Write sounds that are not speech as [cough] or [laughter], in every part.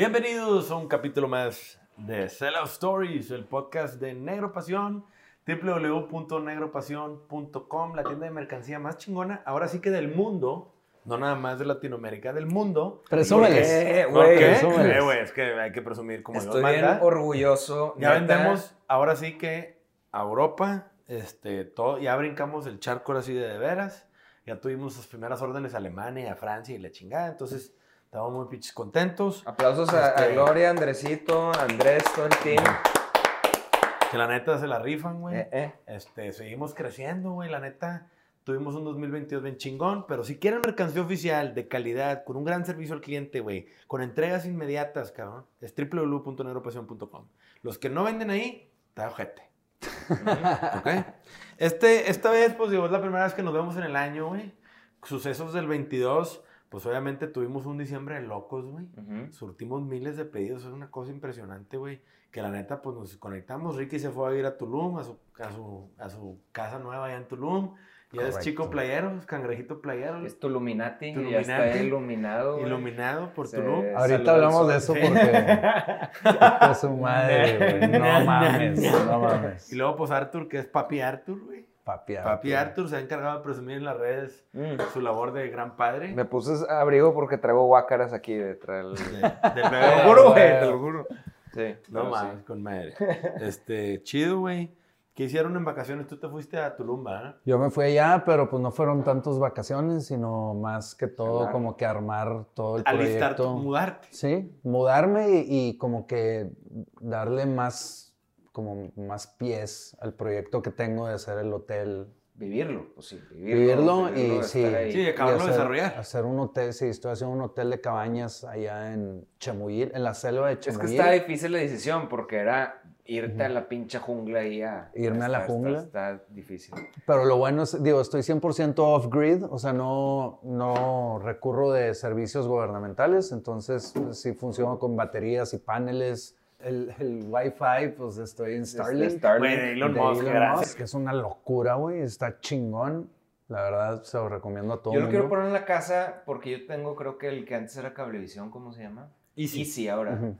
Bienvenidos a un capítulo más de Sellout Stories, el podcast de Negro Pasión, www.negropasión.com, la tienda de mercancía más chingona, ahora sí que del mundo, no nada más de Latinoamérica, del mundo. Presúmeles. ¿Qué, güey? Eh, güey, es que hay que presumir como Estoy Dios bien manda. orgulloso. Ya neta. vendemos, ahora sí que a Europa, este, todo, ya brincamos el charco ahora sí de, de veras. Ya tuvimos las primeras órdenes a Alemania, a Francia y la chingada. Entonces, estamos muy pinches contentos. Aplausos a, a Este- Gloria, Andresito, Andrés, todo el team. Que la neta se la rifan, güey. Eh, eh. Este, seguimos creciendo, güey. La neta, tuvimos un 2022 bien chingón. Pero si quieren mercancía oficial de calidad, con un gran servicio al cliente, güey, con entregas inmediatas, cabrón, es www.negropasión.com. Los que no venden ahí, está ojete. [laughs] ¿Ok? Este, esta vez, pues digo, es la primera vez que nos vemos en el año, güey. Sucesos del 22, pues obviamente tuvimos un diciembre de locos, güey. Ujú. Surtimos miles de pedidos, es una cosa impresionante, güey. Que la neta, pues nos conectamos. Ricky se fue a ir a Tulum, a su, a su, a su casa nueva allá en Tulum. Ya es Correcto. chico playero, cangrejito playero. Es Tuluminati, Tuluminati. ya está iluminado. güey. Iluminado por Se- Tulum. Eh, Ahorita hablamos de eso porque. [laughs] Su madre, güey. No mames, no mames. Y luego, pues Arthur, que es Papi Arthur, güey. Papi, Papi Arthur se ha encargado de presumir en las redes Mm. su labor de gran padre. Me puse abrigo porque traigo guácaras aquí detrás. De, del- de Te lo juro, güey, te lo juro. Sí, No mames, sí. con madre. Este, chido, güey. ¿Qué hicieron en vacaciones? Tú te fuiste a Tulum, ¿verdad? Yo me fui allá, pero pues no fueron tantos vacaciones, sino más que todo Claro. como que armar todo el Alistar, proyecto. mudarte. Sí, mudarme y, y como que darle más, como más pies al proyecto que tengo de hacer el hotel. Vivirlo, pues sí, vivirlo. Vivirlo y sí. acabarlo de desarrollar. Hacer un hotel, sí, estoy haciendo un hotel de cabañas allá en Chamuyil, en la selva de Es que Chamuyil. está difícil la decisión porque era irte a la pinche jungla y a... Irme a la está- jungla. Está, está difícil. Pero lo bueno es, digo, estoy 100% off-grid, o sea, no, no recurro de servicios gubernamentales, entonces sí funciono con baterías y paneles. El, el Wi-Fi, pues estoy en Starlink. Starlink. Güey, de Elon de Musk, Elon gracias. Musk, que es una locura, güey, está chingón. La verdad, se lo recomiendo a todo Yo lo quiero poner en la casa porque yo tengo, creo que el que antes era Cablevisión, ¿cómo se llama? Easy. ahora. Ujú.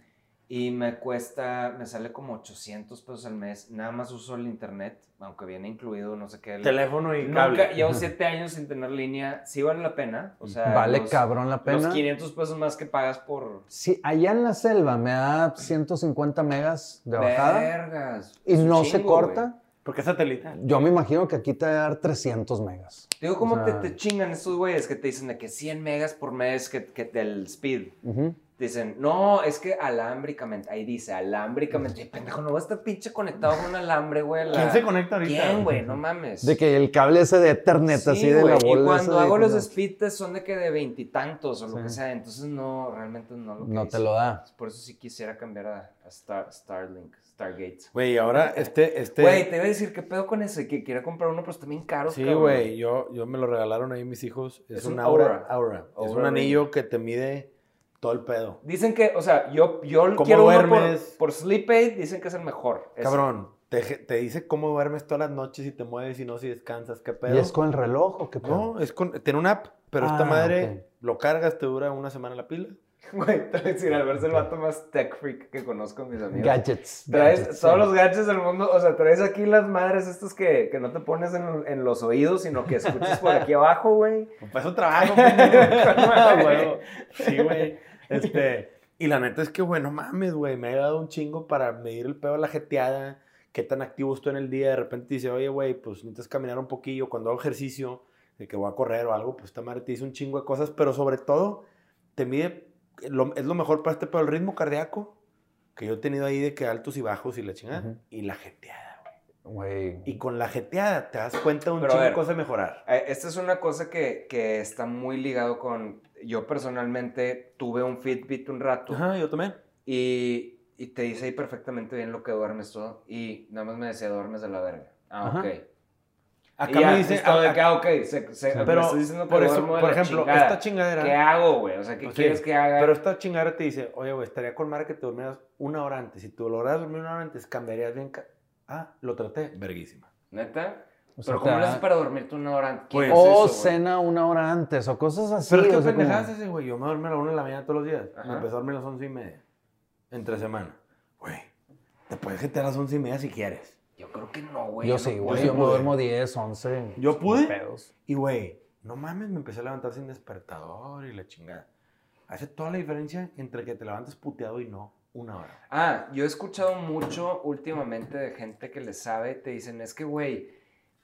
Y me cuesta, me sale como 800 pesos al mes. Nada más uso el internet, aunque viene incluido, no sé qué. el- Teléfono y Nunca, cable. llevo [laughs] 7 años sin tener línea. Sí vale la pena. O sea, Vale los- cabrón la Los pena. 500 pesos más que pagas por... Sí, allá en la selva me da 150 megas de bajada Vergas. y no se chingo, corta. Porque es satelital. Yo me imagino que aquí te va a dar 300 megas. Digo, ¿cómo O te, sea- te chingan estos güeyes que te dicen de que 100 megas por mes que, que del speed? Ujú. Dicen, no, es que alámbricamente. Ahí dice, alámbricamente. Y, pendejo, no va a estar pinche conectado con un alambre, güey. la- ¿Quién se conecta ahorita? ¿Quién, güey? No mames. De que el cable ese de Ethernet Sí, así de güey, la bola. Y cuando de hago los speed test son de que de veintitantos o lo Sí. que sea. Entonces, no, realmente no lo que No te lo da. Por eso sí quisiera cambiar a, a Star, Starlink, Stargate. Güey, ahora este, este. Güey, te iba a decir, ¿qué pedo con ese? Que quiera comprar uno, pero está bien caro. Sí, güey, yo, yo me lo regalaron ahí mis hijos. Es, Es un un Aura. Aura. Aura. Es Aura un Ring. anillo que te mide todo el pedo. Dicen que, o sea, yo, yo ¿Cómo quiero uno por, duermes? por Sleep Aid, dicen que es el mejor. ese. Cabrón, te, te dice cómo duermes todas las noches, si te mueves y no, si descansas, qué pedo. ¿Y es con el reloj o qué pedo? No, es con. Tiene una app, pero esta Ah, madre lo cargas, te dura una semana la pila. [laughs] Güey, te voy a decir, al verse el vato más tech freak que conozco mis amigos. Gadgets. Traes gadgets, todos sí. los gadgets del mundo, o sea, traes aquí las madres estas que, que no te pones en, en los oídos, sino que escuchas por aquí abajo, güey. Para eso trabajo, pendejo. [laughs] [laughs] Ah. Sí, güey. Este, y la neta es que, güey, no mames, güey. Me ha dado un chingo para medir el pedo de la jeteada. Qué tan activo estoy en el día. De repente dice, oye, güey, pues necesitas caminar un poquillo. Cuando hago ejercicio, de que voy a correr o algo, pues esta madre te dice un chingo de cosas. Pero sobre todo, te mide, lo- es lo mejor para este pedo, el ritmo cardíaco. Que yo he tenido ahí de que altos y bajos y la chingada. Y la jeteada, güey. Güey. Y con la jeteada te das cuenta de un Pero chingo de cosas mejorar. Eh, Esta es una cosa que, que está muy ligado con... Yo personalmente tuve un Fitbit un rato Ajá, yo también. y, y te dice ahí perfectamente bien lo que duermes todo y nada más me decía, duermes de la verga. Ah, Ajá. ok. Acá Y me dice, de que, ah, ok, se, se, me pero diciendo por eso, por ejemplo, chingada. esta chingadera. ¿Qué hago, güey? O sea, ¿qué Pues quieres que haga? Pero esta chingadera te dice, oye, güey, estaría con madre que te durmieras una hora antes. Si tú lograras dormir una hora antes, cambiarías bien. Ah, lo traté. Verguísima. ¿Neta? O sea, pero ¿cómo da- haces para dormirte una hora antes? ¿Quién Pues, O eso, güey? cena una hora antes, o cosas así. Pero es que o sea, como- pendejadas ese, güey. Yo me dormí a la una de la mañana todos los días. Ajá. Me empecé a dormir a las once y media. Entre semana. Güey, te puedes jetear a las once y media si quieres. Yo creo que no, güey. Yo no sí, güey. sí Yo me duermo 10, 11. Yo pude. pedos. Y, güey, no mames, me empecé a levantar sin despertador y la chingada. Hace toda la diferencia entre que te levantes puteado y no una hora. Ah, yo he escuchado mucho últimamente de gente que le sabe, te dicen, es que, güey,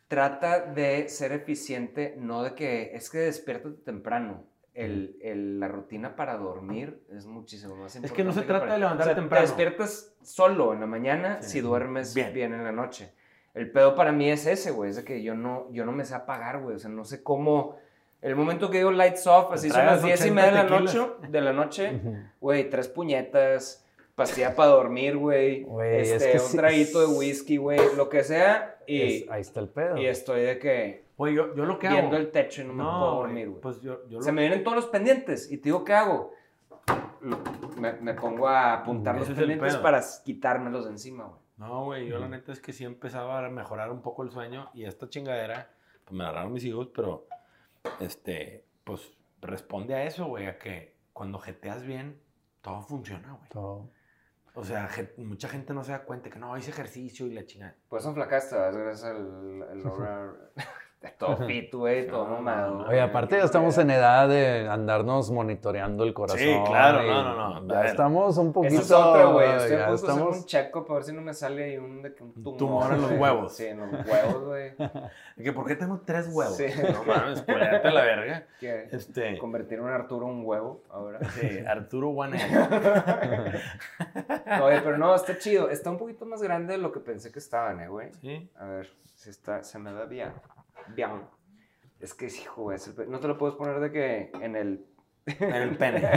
trata de ser eficiente, no de que, es que despiértate temprano. El, el- la rutina para dormir es muchísimo más importante. que no se trata para- de levantarte o sea, temprano. Te despiertas solo en la mañana Sí. si duermes bien. Bien. en la noche. El pedo para mí es ese, güey, es de que yo no, yo no me sé apagar, güey, o sea, no sé cómo... El momento que digo lights off, así son las 10 y 80 media de la noche, de la noche. Güey, tres puñetas, pastilla para dormir, güey. Güey, es Este, que un sí- traguito de whisky, güey, lo que sea. Y, Es- ahí está el pedo. y estoy de que Güey, yo, yo lo que hago. viendo el techo y no me puedo dormir, güey. Pues yo, yo Se lo me vienen todos los pendientes y te digo, ¿qué hago? Me, me pongo a apuntar los pendientes para quitármelos de encima, güey. No, güey, yo la neta es que sí empezaba a mejorar un poco el sueño y esta chingadera, pues me agarraron mis hijos, pero, este, pues responde a eso, güey, a que cuando jeteas bien, todo funciona, güey. Todo. O sea, mucha gente no se da cuenta que no, hice ejercicio y la chingada. Pues son flacaste, ¿verdad? gracias al, al [laughs] lograr- todo fit, güey, todo No, mamado. no, no. Oye, aparte ya estamos en edad de andarnos monitoreando el corazón. Sí, claro, no, no, no. Ya ver, estamos un poquito. Eso es otra, güey. Estoy a punto hacer estamos. un checo para ver si no me sale ahí un, de que un tumor. tumor en los [laughs] huevos. Sí, en los huevos, güey. [laughs] que ¿Por qué tengo tres huevos? Sí. No mames, cuélate la verga. [laughs] Que Este, convertir un Arturo en un huevo ahora. sí, Arturo One. Oye, pero no, está chido. Está un poquito más grande de lo que pensé que estaban, eh, güey. Sí. A ver, si está, se me da bien. Bien. Es que sí, güey. es el pe- No te lo puedes poner de que en el. En el [laughs] pene.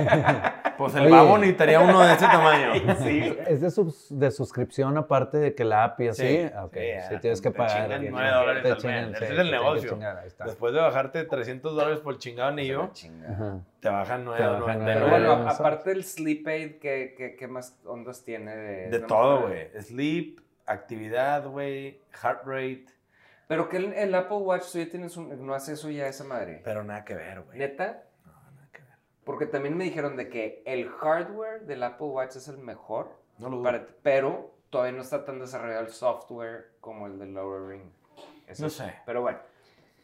Pues el Oye. babo necesitaría uno de ese tamaño. [laughs] Sí. Es de, sus- de suscripción aparte de que la app y así. Sí, Ah, ok. sí, Sí, ya, tienes que te pagar. chingan Te dólares chingan, mes. sí, Ese es el te negocio. chingar, ahí está. Después de bajarte 300 dólares por chingado anillo, te bajan Te bajan 9.99. Pero nueve. bueno, aparte del sleep aid, ¿qué, qué, qué más ondas tiene? De, De todo, güey. Sleep, actividad, güey, heart rate. Pero que el, el Apple Watch, tú ya tienes un, no hace eso ya esa madre. Pero nada que ver, güey. ¿Neta? No, nada que ver. Porque también me dijeron de que el hardware del Apple Watch es el mejor, No lo dudo. para- pero todavía no está tan desarrollado el software como el del Lower Ring. Eso No sé. Pero bueno,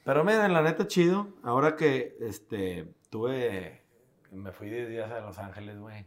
Pero miren, la neta chido. Ahora que este tuve. Me fui 10 días a Los Ángeles, güey.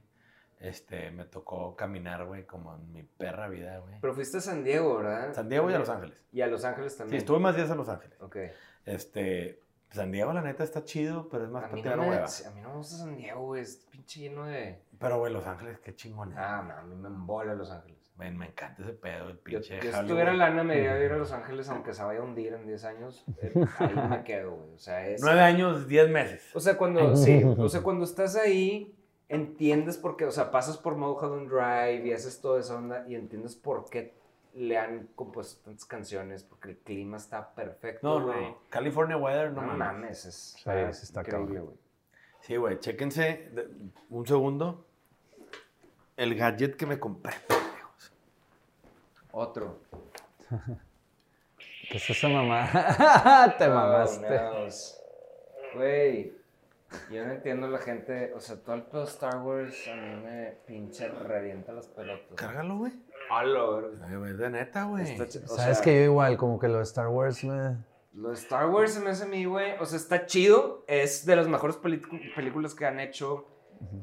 Este, me tocó caminar, güey, como en mi perra vida, güey. pero fuiste a San Diego, ¿verdad? San Diego y a Los Ángeles. Y a Los Ángeles Sí, también. estuve más días en Los Ángeles. Ok. Este, San Diego, la neta, está chido, pero es más A mí, para no tirar hueva. a mí no me gusta San Diego, güey. Es pinche lleno de... Pero, güey, Los Ángeles, qué chingón. Ah, no, a mí me embola Los Ángeles. Me encanta ese pedo, el Yo, pinche yo si Hollywood. tuviera lana, me iría a ir a Los Ángeles, [laughs] aunque se vaya a hundir en 10 años. eh, [laughs] ahí me quedo, güey. O sea, es... Nueve años, diez meses. O sea, cuando, [laughs] sí, o sea, cuando estás ahí, entiendes por qué, o sea, pasas por Mulholland Drive y haces toda esa onda y entiendes por qué le han compuesto tantas canciones, porque el clima está perfecto, No, güey. no. California Weather, no, No, mames. mames, es Sí, sí está increíble, güey. Sí, güey, chéquense de- un segundo. El gadget que me compré, pendejos. Otro. ¿Qué [laughs] es esa mamá? [laughs] Te Oh, mamaste. Güey, yo no entiendo la gente, o sea, todo el pedo Star Wars a mí me pinche revienta las pelotas. Cárgalo, güey. Ay, güey, de neta, güey. Sabes sea, que yo igual, como que lo de Star Wars me... Lo de Star Wars se me hace a mí, güey. O sea, está chido. Es de las mejores películas que han hecho.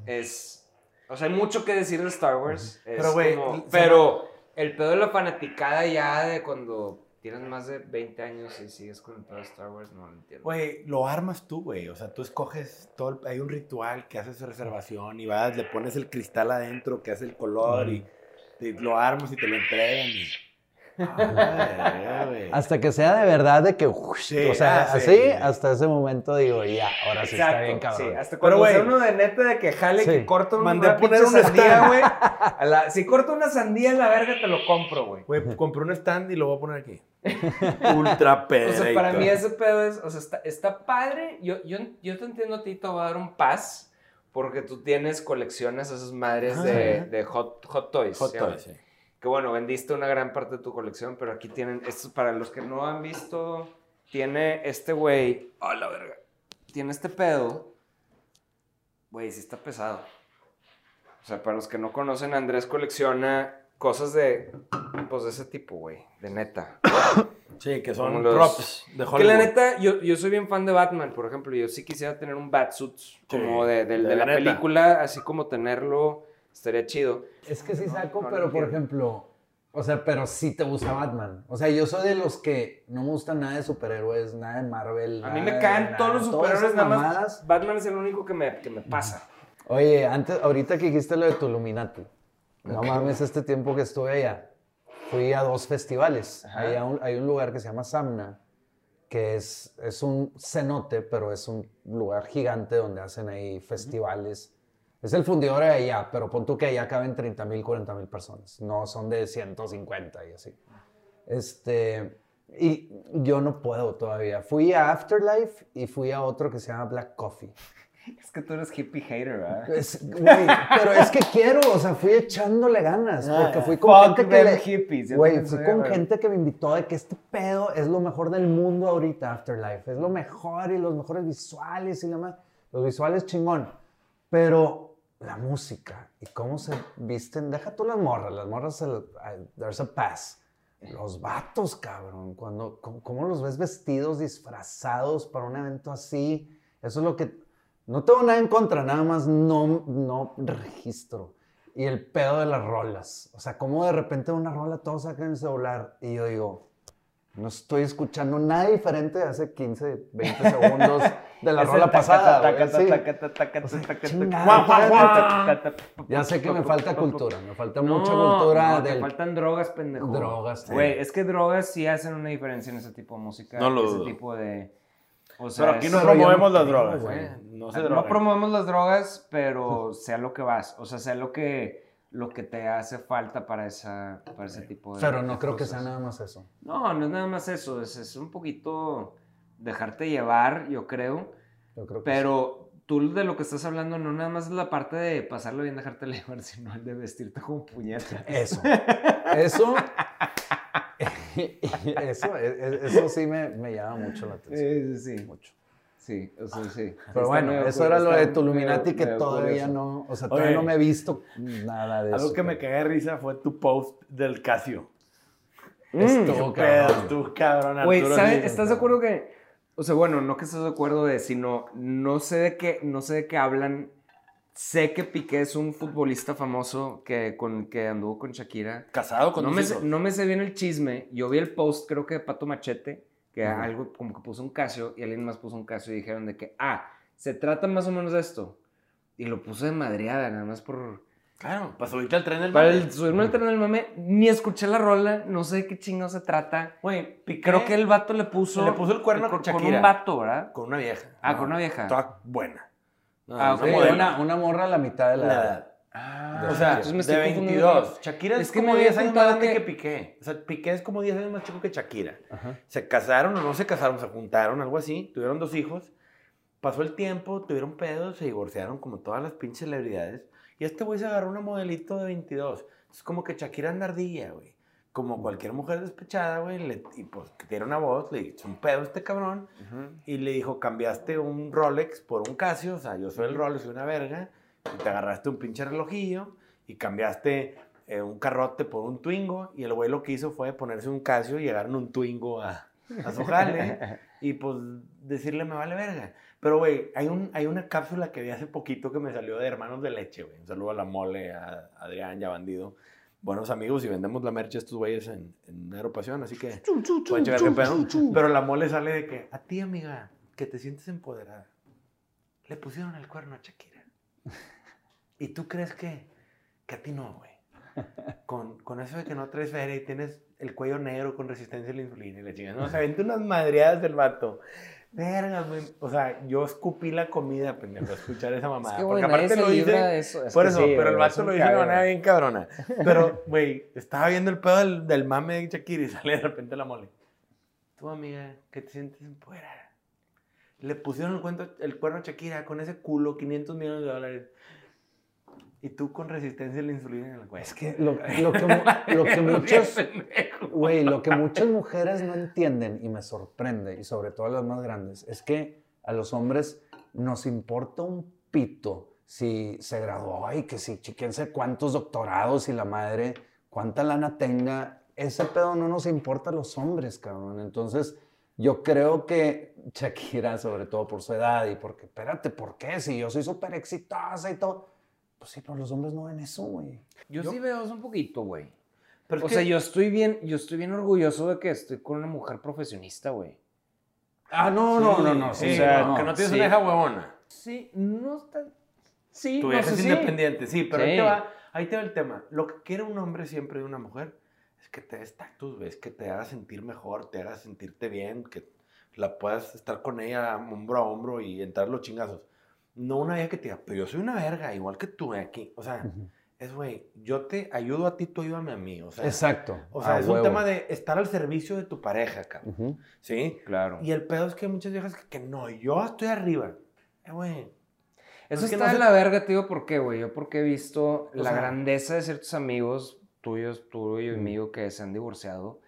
Es. O sea, hay mucho que decir de Star Wars. Es Pero, güey, pero el pedo de la fanaticada ya de cuando tienes más de 20 años y sigues con el pedo de Star Wars, no lo entiendo. Güey, lo armas tú, güey. O sea, tú escoges todo. el- hay un ritual que haces reservación y vas, le pones el cristal adentro que hace el color y, y lo armas y te lo entregan. Y, Ah, güey. Hasta que sea de verdad de que, Sí, o sea, ah, sí. así, hasta ese momento digo, ya, ahora sí está bien cabrón. Sí, hasta Pero, cuando güey, sea uno de neta de que jale Sí. que corta un- Mandé una a poner pinche un sandía, stand. güey. a la- Si corta una sandía en la verga, te lo compro, güey. Güey, compré un stand y lo voy a poner aquí. [laughs] Ultra O pedreito. sea, para mí ese pedo es, o sea, está, está padre. Yo, yo, yo te entiendo a ti, te voy a dar un paz, porque tú tienes colecciones esas madres de, Ajá. de hot, hot Toys. Hot. Toys, sí. Que bueno, vendiste una gran parte de tu colección, pero aquí tienen, esto para los que no han visto, tiene este güey, a la verga, tiene este pedo, güey, sí está pesado. O sea, para los que no conocen, Andrés colecciona cosas de, pues de ese tipo, güey, de neta. Sí, que son los- props de Hollywood. Que la neta, yo, yo soy bien fan de Batman, por ejemplo. Yo sí quisiera tener un Batsuit como Sí, de, de- de de la neta. película, así como tenerlo, estaría chido. Es que sí saco, no pero por ejemplo, o sea, pero sí te gusta Batman. O sea, yo soy de los que no me gusta nada de superhéroes, nada de Marvel. A mí me de caen nada, todos los superhéroes, nada más. mamadas. Batman es el único que me, que me pasa. Oye, antes, ahorita que dijiste lo de tu Illuminati, no mames, este tiempo que estuve allá, fui a dos festivales. Hay un, hay un lugar que se llama Samna, que es, es un cenote, pero es un lugar gigante donde hacen ahí festivales. Es el fundidor de allá, pero pon tú que allá caben 30 mil, 40 mil personas. No son de 150 y así. Este, y yo no puedo todavía. Fui a Afterlife y fui a otro que se llama Black Coffee. Es que tú eres hippie hater, ¿verdad? Es- güey, pero es que quiero, o sea, fui echándole ganas, Ah, porque fui con gente que le- hippies, también fui con gente que me invitó de que este pedo es lo mejor del mundo ahorita, Afterlife, es lo mejor y los mejores visuales y la más, los visuales chingón, pero la música y cómo se visten, deja tú las morras, las morras, se- I- there's a pass. Los vatos, cabrón, cuando, cómo, cómo los ves vestidos, disfrazados para un evento así, eso es lo que, no tengo nada en contra, nada más no, no registro. Y el pedo de las rolas, o sea, como de repente una rola todos sacan el celular y yo digo, no estoy escuchando nada diferente de hace 15, 20 [laughs] segundos de la rola pasada. Ya sé que me falta cultura, me falta mucha No, cultura no, te del... faltan drogas, pendejo. Drogas, sí. Güey, es que drogas sí hacen una diferencia en ese tipo de música. No lo ese dudo. tipo de... O sea, Pero aquí no promovemos las drogas, güey. No se no drogan. promovemos las drogas, pero sea lo que vas. O sea, sea lo que, lo que te hace falta para, esa, para ese tipo de Pero no de creo que sea nada más eso. No, no es nada más eso. Es, es un poquito dejarte llevar, yo creo. Yo creo que Pero tú de lo que estás hablando no nada más es la parte de pasarlo bien, dejarte [laughs] llevar, sino el de vestirte como puñeta. Eso. [laughs] Eso. [laughs] eso, e- e- eso sí me, me llama mucho la atención. Sí, sí. Mucho. Sí, o sea, sí. Pero bueno, medio eso era lo de tu medio- Illuminati que medio todavía no, o sea, todavía Oye. no me he visto nada de eso. Algo que me cagué de risa fue tu post del Casio. Estuvo Pero cabrón. tú, cabrón, Güey, ¿sabes? ¿Estás de acuerdo que.? O sea, bueno, no que estés de acuerdo de, sino no sé de qué, no sé de qué hablan. Sé que Piqué es un futbolista famoso que, con, que anduvo con Shakira. Casado con No me, sé, no me sé bien el chisme. Yo vi el post, creo que de Pato Machete, que algo como que puso un Casio y alguien más puso un Casio y dijeron de que, ah, se trata más o menos de esto. Y lo puse de madreada, nada más por. Claro, para subirte al tren del Para mame. el, subirme al tren del mame, ni escuché la rola, no sé de qué chingo se trata. Güey, Creo que el vato le puso. Le puso el cuerno con con Shakira. un vato, ¿verdad? Con una vieja. Ah, con una vieja. Toda buena. No, Ah, una ok. Sí, modelo. una, una morra a la mitad de la, La edad. edad. Ah, O sea, entonces me estoy de confundiendo 22. con- Shakira es, Es que como me 10 había años más grande que... que- Piqué. O sea, Piqué es como 10 años más chico que Shakira. Ajá. Se casaron o no se casaron, se juntaron, algo así. Tuvieron dos hijos. Pasó el tiempo, tuvieron pedos, se divorciaron como todas las pinches celebridades. Y este güey se agarró una modelito de 22. Es como que Shakira anda ardilla, güey. Como cualquier mujer despechada, güey. Y pues que tiene una voz, le hizo un pedo a este cabrón. Ujú. Y le dijo, cambiaste un Rolex por un Casio, o sea, yo soy el Rolex, soy una verga, y te agarraste un pinche relojillo, y cambiaste eh, un carrote por un Twingo, y el güey lo que hizo fue ponerse un Casio y llegar en un Twingo a, a su jale, [laughs] y pues decirle, me vale verga. Pero, güey, hay, un, hay una cápsula que vi hace poquito que me salió de Hermanos de Leche, güey. Un saludo a la mole, a Adrián, ya bandido. Buenos amigos y vendemos la merch a estos güeyes en, en Aeropasión, así que pueden checar qué pedo. Pero la mole sale de que, a ti, amiga, que te sientes empoderada, le pusieron el cuerno a Shakira. [laughs] ¿Y tú crees que, que a ti no, güey? Con, con eso de que no traes feria y tienes el cuello negro con resistencia a la insulina y la chingada. No, o sea, vente unas madreadas del vato. Verga, güey. O sea, yo escupí la comida, pendejo, a escuchar esa mamada. [laughs] Es que, Porque aparte se lo dice. eso. Es Por eso, sí, pero el vato lo dice de manera bien cabrona. Pero, [laughs] güey, estaba viendo el pedo del, del mame de Shakira y sale de repente la mole. Tú, amiga, que te sientes empoderada. Le pusieron el, cuento, el cuerno a Shakira con ese culo, 500 millones de dólares. Y tú con resistencia a la insulina en el. Es que lo, lo que, mu- lo que [laughs] muchos, güey, lo que muchas mujeres no entienden y me sorprende, y sobre todo las más grandes, es que a los hombres nos importa un pito si se graduó y que si chiquense cuántos doctorados y la madre, cuánta lana tenga. Ese pedo no nos importa a los hombres, cabrón. Entonces, yo creo que Shakira, sobre todo por su edad y porque, espérate, ¿por qué? Si yo soy súper exitosa y todo. Pues sí, pero los hombres no ven eso, güey. Yo, Yo- sí veo eso un poquito, güey. Pero O que- sea, yo estoy bien, yo estoy bien orgulloso de que estoy con una mujer profesionista, güey. Ah, no, no, no, no. Sí, o sea, no, que no tienes sí. una hija huevona. Sí, no está. Sí, Tu no sé es independiente, sí, pero Ahí, Sí. te va, ahí te va el tema. Lo que quiere un hombre siempre de una mujer es que te dé estatus, ves, que te haga sentir mejor, te haga sentirte bien, que la puedas estar con ella hombro a hombro y entrar los chingazos. No una vieja que te diga, pero yo soy una verga, igual que tú aquí. O sea, Ujú. es, güey, yo te ayudo a ti, tú ayúdame a mí. O sea, Exacto. o sea a es un huevo. tema de estar al servicio de tu pareja, cabrón. Ujú. ¿Sí? Claro. Y el pedo es que hay muchas viejas que, que no, yo estoy arriba. Eh, güey. Eso Es está no de sé- la verga, te digo, ¿por qué, güey? Yo porque he visto O la sea- grandeza de ciertos amigos tuyos, tuyo y mío, que se han divorciado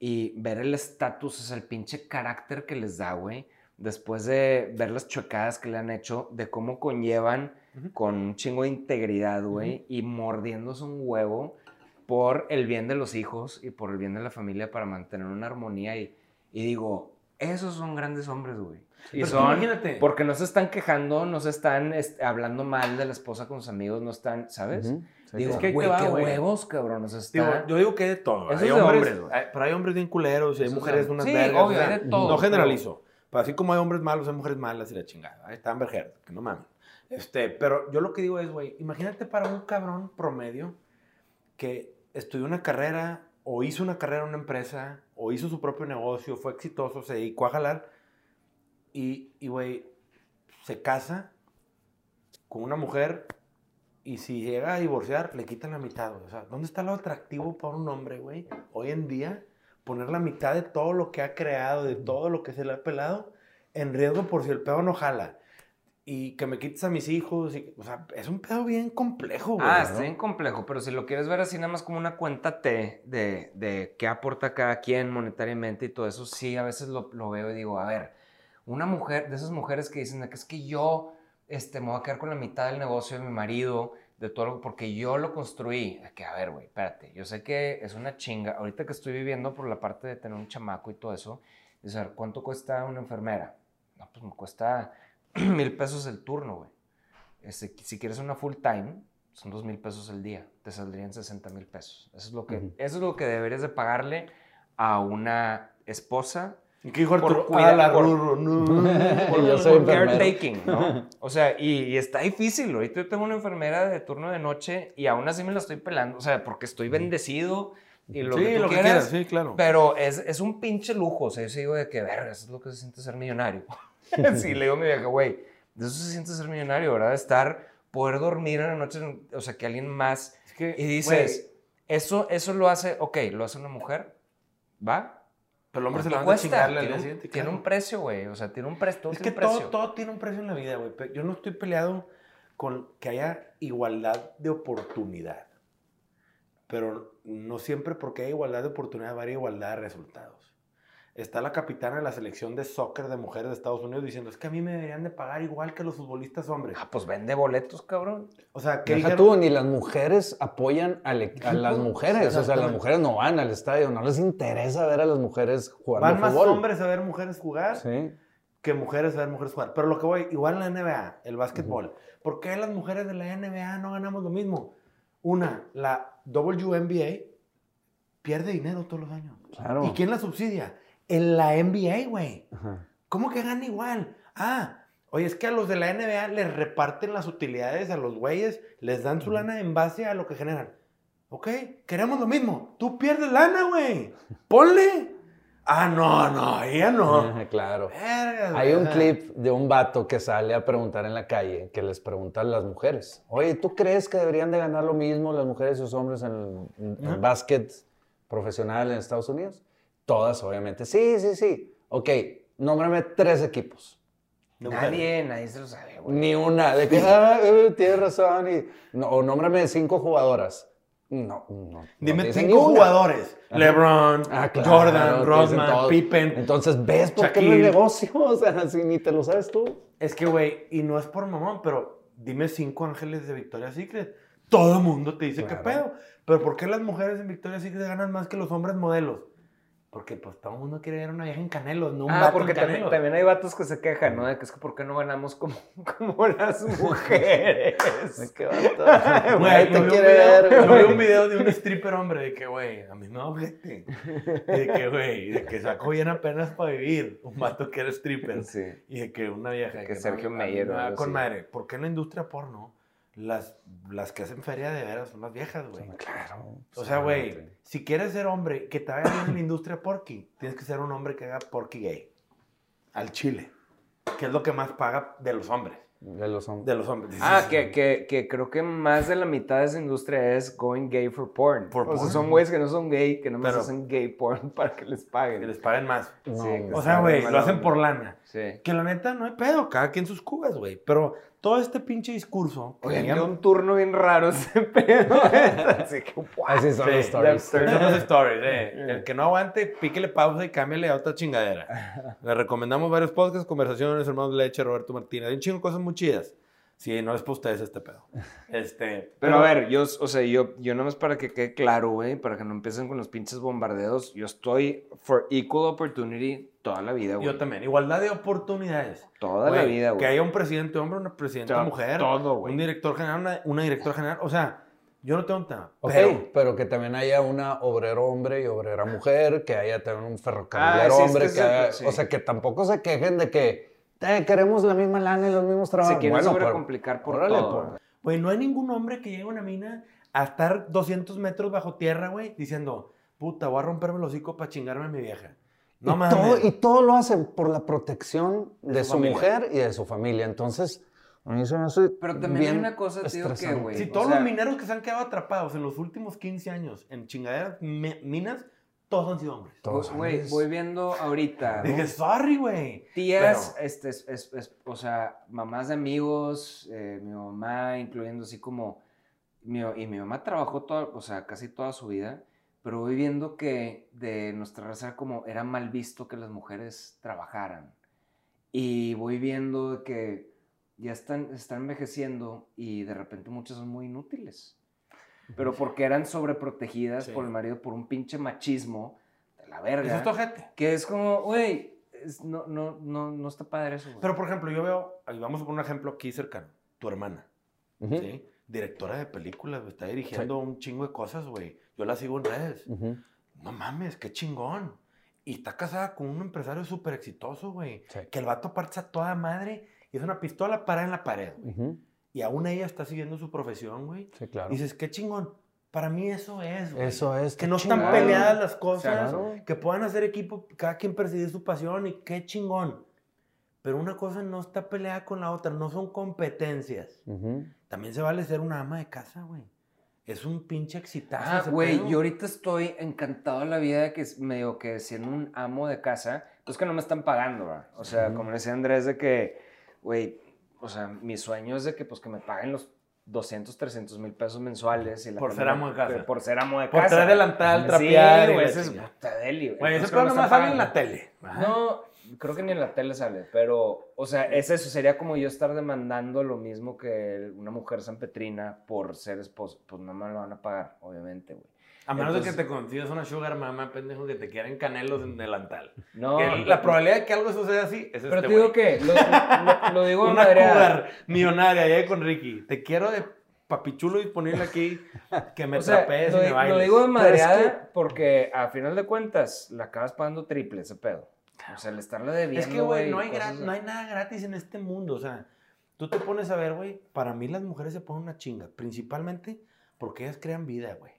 y ver el estatus, o sea, el pinche carácter que les da, güey, después de ver las chocadas que le han hecho, de cómo conllevan con un chingo de integridad, güey, y mordiéndose un huevo por el bien de los hijos y por el bien de la familia para mantener una armonía y, y digo, esos son grandes hombres, güey. Y Pero son, imagínate. porque no se están quejando, no se están este, hablando mal de la esposa con sus amigos, no están, ¿sabes? Sí, Digo, Es que güey, qué huevos, cabrón. O sea, Digo, está... yo digo que hay de todo. Hay hombres, hombres, güey. hay- pero hay hombres bien culeros y hay mujeres de- unas sí, vergas. obvio, hay de todo, No generalizo. Pero así como hay hombres malos, hay mujeres malas y la chingada. Ahí están que no mames. Este, pero yo lo que digo es, güey, imagínate para un cabrón promedio que estudió una carrera o hizo una carrera en una empresa o hizo su propio negocio, fue exitoso, se dedicó a jalar y, y, güey, se casa con una mujer y si llega a divorciar, le quitan la mitad, güey. O sea, ¿dónde está lo atractivo para un hombre, güey? Hoy en día, poner la mitad de todo lo que ha creado, de todo lo que se le ha pelado, en riesgo por si el pedo no jala. Y que me quites a mis hijos. Y, o sea, es un pedo bien complejo, güey. Ah, ¿no? está bien complejo, pero si lo quieres ver así nada más como una cuenta T de, de qué aporta cada quien monetariamente y todo eso, sí, a veces lo, lo veo y digo, a ver, una mujer, de esas mujeres que dicen que es que yo este, me voy a quedar con la mitad del negocio de mi marido, de todo lo, porque yo lo construí. Que, a ver, güey, espérate, yo sé que es una chinga. Ahorita que estoy viviendo por la parte de tener un chamaco y todo eso, a ver, ¿cuánto cuesta una enfermera? No, pues me cuesta [clears throat] mil pesos el turno, güey. Este, si quieres una full time, son dos mil pesos el día. Te saldrían 60 mil pesos. Eso es, lo que, eso es lo que deberías de pagarle a una esposa ¿Y qué dijo por Arturo? cuidar- Ah, la por- Rurro, no. [laughs] por, Yo soy por caretaking, ¿no? [laughs] O sea, y, y está difícil. Ahorita yo tengo una enfermera de turno de noche y aún así me la estoy pelando. O sea, porque estoy bendecido y lo sí, que tú lo que quieras. quieras, sí, claro. Pero es, es un pinche lujo. O sea, yo digo de que, verga, eso es lo que se siente ser millonario. [laughs] sí, le digo a mi vieja, güey, de eso se siente ser millonario, ¿verdad? Estar, poder dormir en la noche, o sea, que alguien más... Es que, Y dices, eso, eso lo hace, ok, lo hace una mujer, ¿va? Pero el hombre se ¿Cuánto levanta a cuesta? chingarle al Tiene, siguiente. tiene claro. un precio, güey. O sea, tiene un precio. todo Es que un todo, precio. todo tiene un precio en la vida, güey. Yo no estoy peleado con que haya igualdad de oportunidad. Pero no siempre porque hay igualdad de oportunidad va a haber igualdad de resultados. Está la capitana de la selección de soccer de mujeres de Estados Unidos diciendo, es que a mí me deberían de pagar igual que los futbolistas hombres. Ah, pues vende boletos, cabrón. O sea, que Deja tú, ni las mujeres apoyan e- a, las mujeres. O sea, las mujeres no van al estadio, no les interesa ver a las mujeres jugar van más fútbol. hombres a ver mujeres jugar Sí. que mujeres a ver mujeres jugar. Pero lo que voy, igual en la NBA, el básquetbol. ¿Por qué las mujeres de la NBA no ganamos lo mismo? Una, la WNBA pierde dinero todos los años. Claro. ¿Y quién la subsidia? En la NBA, güey. ¿Cómo que gana igual? Ah, oye, es que a los de la NBA les reparten las utilidades a los güeyes, les dan su lana en base a lo que generan. Ok, queremos lo mismo. Tú pierdes lana, güey. Ponle. Ah, no, no, ella no. [laughs] claro. Hay un clip de un vato que sale a preguntar en la calle, que les pregunta a las mujeres, oye, ¿tú crees que deberían de ganar lo mismo las mujeres y los hombres en, en- en Ajá. básquet profesional en Estados Unidos? Todas, obviamente. Sí, sí, sí. Ok, nómbrame tres equipos. Nadie, nadie se lo sabe, güey. Ni una. De que, ah, eh, tienes razón. Y, no, o nómbrame cinco jugadoras. No, no. no Dime te dicen cinco jugadores. LeBron, Ah, claro, Jordan, dicen Rodman, todos. Pippen. Entonces, ¿ves por qué no es Shaquille. negocio? [laughs] O sea, si ni te lo sabes tú. Es que, güey, y no es por mamón, pero dime cinco ángeles de Victoria's Secret. Todo el mundo te dice Claro. qué pedo. Pero ¿por qué las mujeres en Victoria's Secret ganan más que los hombres modelos? Porque pues todo el mundo quiere ver una vieja en Canelos, no un Ah, vato porque en también, Canelos. también hay vatos que se quejan, ¿no? De que es que ¿por qué no ganamos como, [laughs] como las mujeres? Qué vato. [laughs] Güey, te vi un quiere video- ver, yo vi un video de un stripper hombre de que, güey, a mí ojete. Y de que, güey, de que sacó bien apenas para vivir. Un vato que era stripper. Sí. Y de que una vieja. Que no, Sergio a mí Mayer me o da algo con madre. ¿Por qué en la industria porno las, las que hacen feria de veras son las viejas, güey? Claro. O sea, güey, si quieres ser hombre que te vaya bien en la industria porky, tienes que ser un hombre que haga porky gay. Al chile. Que es lo que más paga de los hombres. De los hombres. De los hombres. Ah, que, que, que creo que más de la mitad de esa industria es going gay for porn. For o sea, son güeyes que no son gay, que nomás Pero- hacen gay porn [laughs] para que les Que paguen. les paguen más. No, Sí. O sea, güey, lo hacen por lana. Sí. Que la neta no hay pedo, cada quien sus cubas, güey. Pero todo este pinche discurso. Oye, dio un turno bien raro ese [laughs] pedo. Así que, wow. Así son Sí, las stories. Son las stories, eh. El que no aguante, píquele pausa y cámbiale a otra chingadera. [laughs] Le recomendamos varios podcasts, conversaciones, hermanos Leche, Roberto Martínez. Hay un chingo de cosas muy chidas. Sí, no es para ustedes este pedo. [laughs] Este, Pero a ver, yo, o sea, yo, yo nomás para que quede claro, güey, para que no empiecen con los pinches bombardeos, yo estoy for equal opportunity toda la vida, güey. Yo también. Igualdad de oportunidades. Toda la vida, güey. Que haya un presidente hombre, una presidenta mujer. todo, güey. Un director general, una, una directora general. O sea, yo no tengo un tema. Ok, Pero, pero, que también haya una obrero hombre y obrera mujer, que haya también un Ah, ferrocarrilero sí, es hombre, que que es- haya- sí. o sea, que tampoco se quejen de que "Eh, queremos la misma lana y los mismos trabajos. Se quieren Bueno, sobrecomplicar por órale, todo. pues. güey. güey, no hay ningún hombre que llegue a una mina a estar 200 metros bajo tierra, güey, diciendo, puta, voy a romperme el hocico para chingarme a mi vieja. No y, mames. todo, y todo lo hacen por la protección de, su su, familia. mujer y de su familia. Entonces, a mí se me hace Pero también bien hay una cosa, tío, que, güey, Si todos sea- los mineros que se han quedado atrapados en los últimos 15 años en chingaderas minas, todos han sido hombres. Todos Güey, voy viendo ahorita. Dije, sorry, güey. Tías, Pero- este, es, es- es- o sea, mamás de amigos, eh, mi mamá, incluyendo así como, mi, y mi mamá trabajó toda, o sea, casi toda su vida, pero voy viendo que de nuestra raza como era mal visto que las mujeres trabajaran. Y voy viendo que ya están, están envejeciendo y de repente muchas son muy inútiles. Pero porque eran sobreprotegidas Sí. por el marido por un pinche machismo de la Eso verga. es tojete. Que es como, güey, es- no, no, no, no está padre eso, güey. Pero, por ejemplo, yo veo, ahí vamos a poner un ejemplo aquí cercano. Tu hermana, Ujú, ¿sí? Directora de películas, está dirigiendo un chingo de cosas, güey. Yo la sigo en redes. ujú. No mames, qué chingón. Y está casada con un empresario súper exitoso, güey. Sí. Que el vato parcha toda madre y es una pistola para en la pared, güey. Ujú, Y aún ella está siguiendo su profesión, güey. Sí, claro. Y dices, qué chingón. Para mí eso es, güey. Eso es. Que no están chingón. peleadas las cosas, Claro. que puedan hacer equipo, cada quien perseguir su pasión y qué chingón. Pero una cosa no está peleada con la otra, no son competencias. Ujú. También se vale ser una ama de casa, güey. Es un pinche exitazo. Ah, güey, yo ahorita estoy encantado de la vida de que es medio que siendo un amo de casa, pues que no me están pagando, ¿verdad? O sea, Ujú. como decía Andrés, de que, güey, o sea, mi sueño es de que, pues, que me paguen los 200, 300 mil pesos mensuales. Y la Por ser amo de casa. Por ser amo de Por casa. traer delantal, trapear. güey, ese es puta deli, güey. Güey, ese no están sale en la tele. No, creo que ni en la tele sale, pero, o sea, es eso, sería como yo estar demandando lo mismo que una mujer sanpetrina por ser esposa. Pues no me lo van a pagar, obviamente, güey. A menos de que te consigas una sugar mama, pendejo, que te quieran canelos en delantal. No, Que la probabilidad de que algo suceda así es pero este te digo güey. que, lo, lo- lo digo [laughs] de Una madreada. cougar millonaria ahí con Ricky. Te quiero de papichulo disponible aquí que me O sea, trapees lo, y me bailes. lo digo de es madreada porque a final de cuentas la acabas pagando triple ese pedo. O sea, el estarle debiendo, Es que, güey, no, hay cosas no hay nada gratis en este mundo. O sea, tú te pones a ver, güey, para mí las mujeres se ponen una chinga. Principalmente porque ellas crean vida, güey.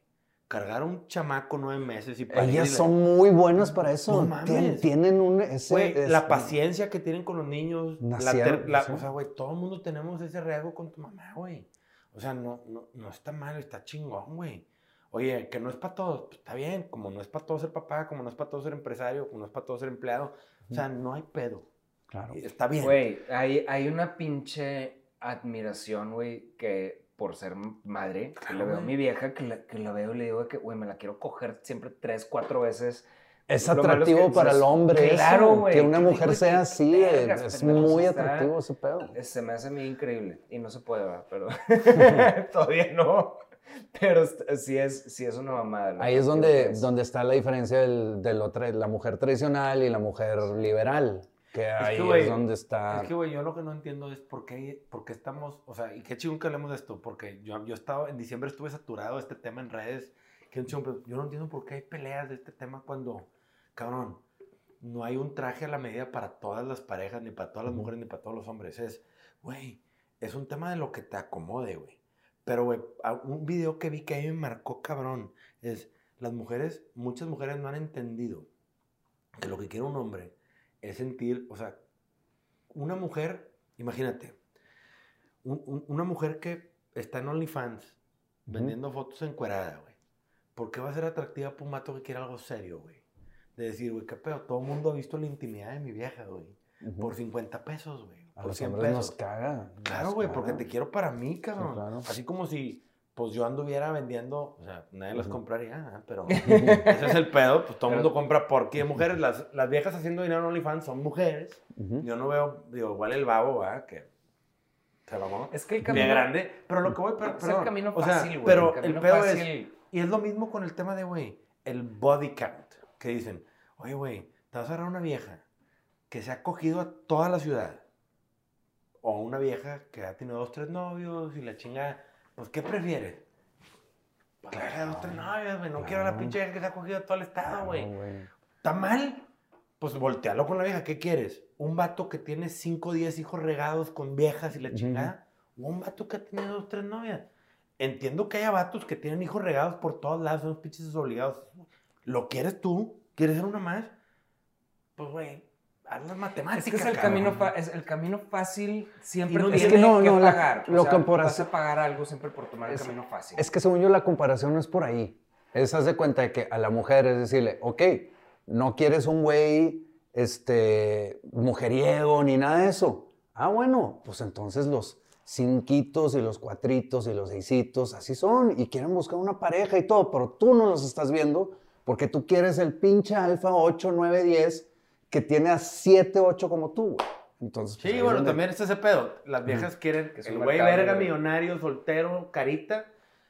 Cargar a un chamaco nueve meses y Ellas son muy buenas para eso. No Tien- mames. tienen un... Ese, Güey, es- la paciencia que tienen con los niños. La Nacieron, ter- la- sí. O sea, güey, todo el mundo tenemos ese riesgo con tu mamá, güey. O sea, no, no, no está mal, está chingón, güey. Oye, que no es para todos, pues está bien. Como no es para todos ser papá, como no es para todos ser empresario, como no es para todos ser empleado. O sea, no hay pedo. Claro. Está bien. Güey, hay, hay una pinche admiración, güey, que por ser madre, que Claro, le veo a mi vieja, que la, que la veo y le digo que, güey, me la quiero coger siempre tres, cuatro veces. Es Lo es atractivo que para el hombre Claro, güey, que una que mujer sea así, vergas, es muy está- atractivo ese pedo. Eh, Se me hace a mí increíble. Y no se puede, ¿verdad? Pero [laughs] [laughs] todavía no. Pero sí es, sí es una mamada. Ahí es donde, que es. donde está la diferencia del, del otra- la mujer tradicional y la mujer liberal, que ahí que, güey, es donde está... Es que, güey, yo lo que no entiendo es por qué, por qué estamos, o sea, y qué chingón que hablemos de esto, porque yo, yo estaba, en diciembre estuve saturado de este tema en redes, que chingón, pero yo no entiendo por qué hay peleas de este tema cuando, cabrón, no hay un traje a la medida para todas las parejas, ni para todas las mujeres, ni para todos los hombres. Es, güey, es un tema de lo que te acomode, güey. Pero, güey, un video que vi que a mí me marcó, cabrón, es, las mujeres, muchas mujeres no han entendido que lo que quiere un hombre es sentir, o sea, una mujer, imagínate, un- un- una mujer que está en OnlyFans vendiendo fotos encuerada, güey. ¿Por qué va a ser atractiva para un vato que quiere algo serio, güey? De decir, güey, qué pedo, todo el mundo ha visto la intimidad de mi vieja, güey. Por 50 pesos, güey. A Por los 100 hombres pesos. nos caga. Claro, güey, porque te quiero para mí, cabrón. claro. Así como si, pues yo anduviera vendiendo, o sea, nadie las compraría, ¿ah? pero [laughs] ese es el pedo, pues todo el mundo compra porque mujeres, las, las viejas haciendo dinero en OnlyFans son mujeres. Yo no veo, digo, igual el babo, ¿verdad? Que se mamó. Es que el camino... grande, pero lo que voy, pero, es el camino o sea, fácil, güey. pero el, el, pedo fácil... es, y es lo mismo con el tema de, güey, el body count, que dicen, oye, güey, te vas a agarrar una vieja que se ha cogido a toda la ciudad, o una vieja que ha tenido dos, tres novios y la chingada, pues, ¿qué prefieres? Pues, de dos, tres novios, güey, no quiero a la Claro. pinche vieja que se ha cogido a todo el estado, güey. Claro. ¿Está mal? Pues voltealo con la vieja. ¿Qué quieres? ¿Un vato que tiene 5 o 10 hijos regados con viejas y la chingada? ¿O un vato que ha tenido dos, tres novias? Entiendo que haya vatos que tienen hijos regados por todos lados, son pinches desobligados. ¿Lo quieres tú? ¿Quieres ser una más? Pues, güey, haz las Es matemáticas. que es el, cabrón. camino fa- es el camino fácil siempre no que, Es que no, la- pagar. lo o sea, compara- vas a pagar algo siempre por tomar el Es- camino fácil. Es que según yo la comparación no es por ahí. Es haz de cuenta de que a la mujer es decirle, ok, no quieres un güey este, mujeriego ni nada de eso. Ah, bueno, pues entonces los cinquitos y los cuatritos y los seisitos así son y quieren buscar una pareja y todo, pero tú no los estás viendo porque tú quieres el pinche alfa 8, 9, 10 que tiene a 7, 8 como tú, güey. Entonces, pues, Sí, es bueno, donde- también está ese pedo. Las viejas quieren Que es el un güey verga, de- millonario, soltero, carita.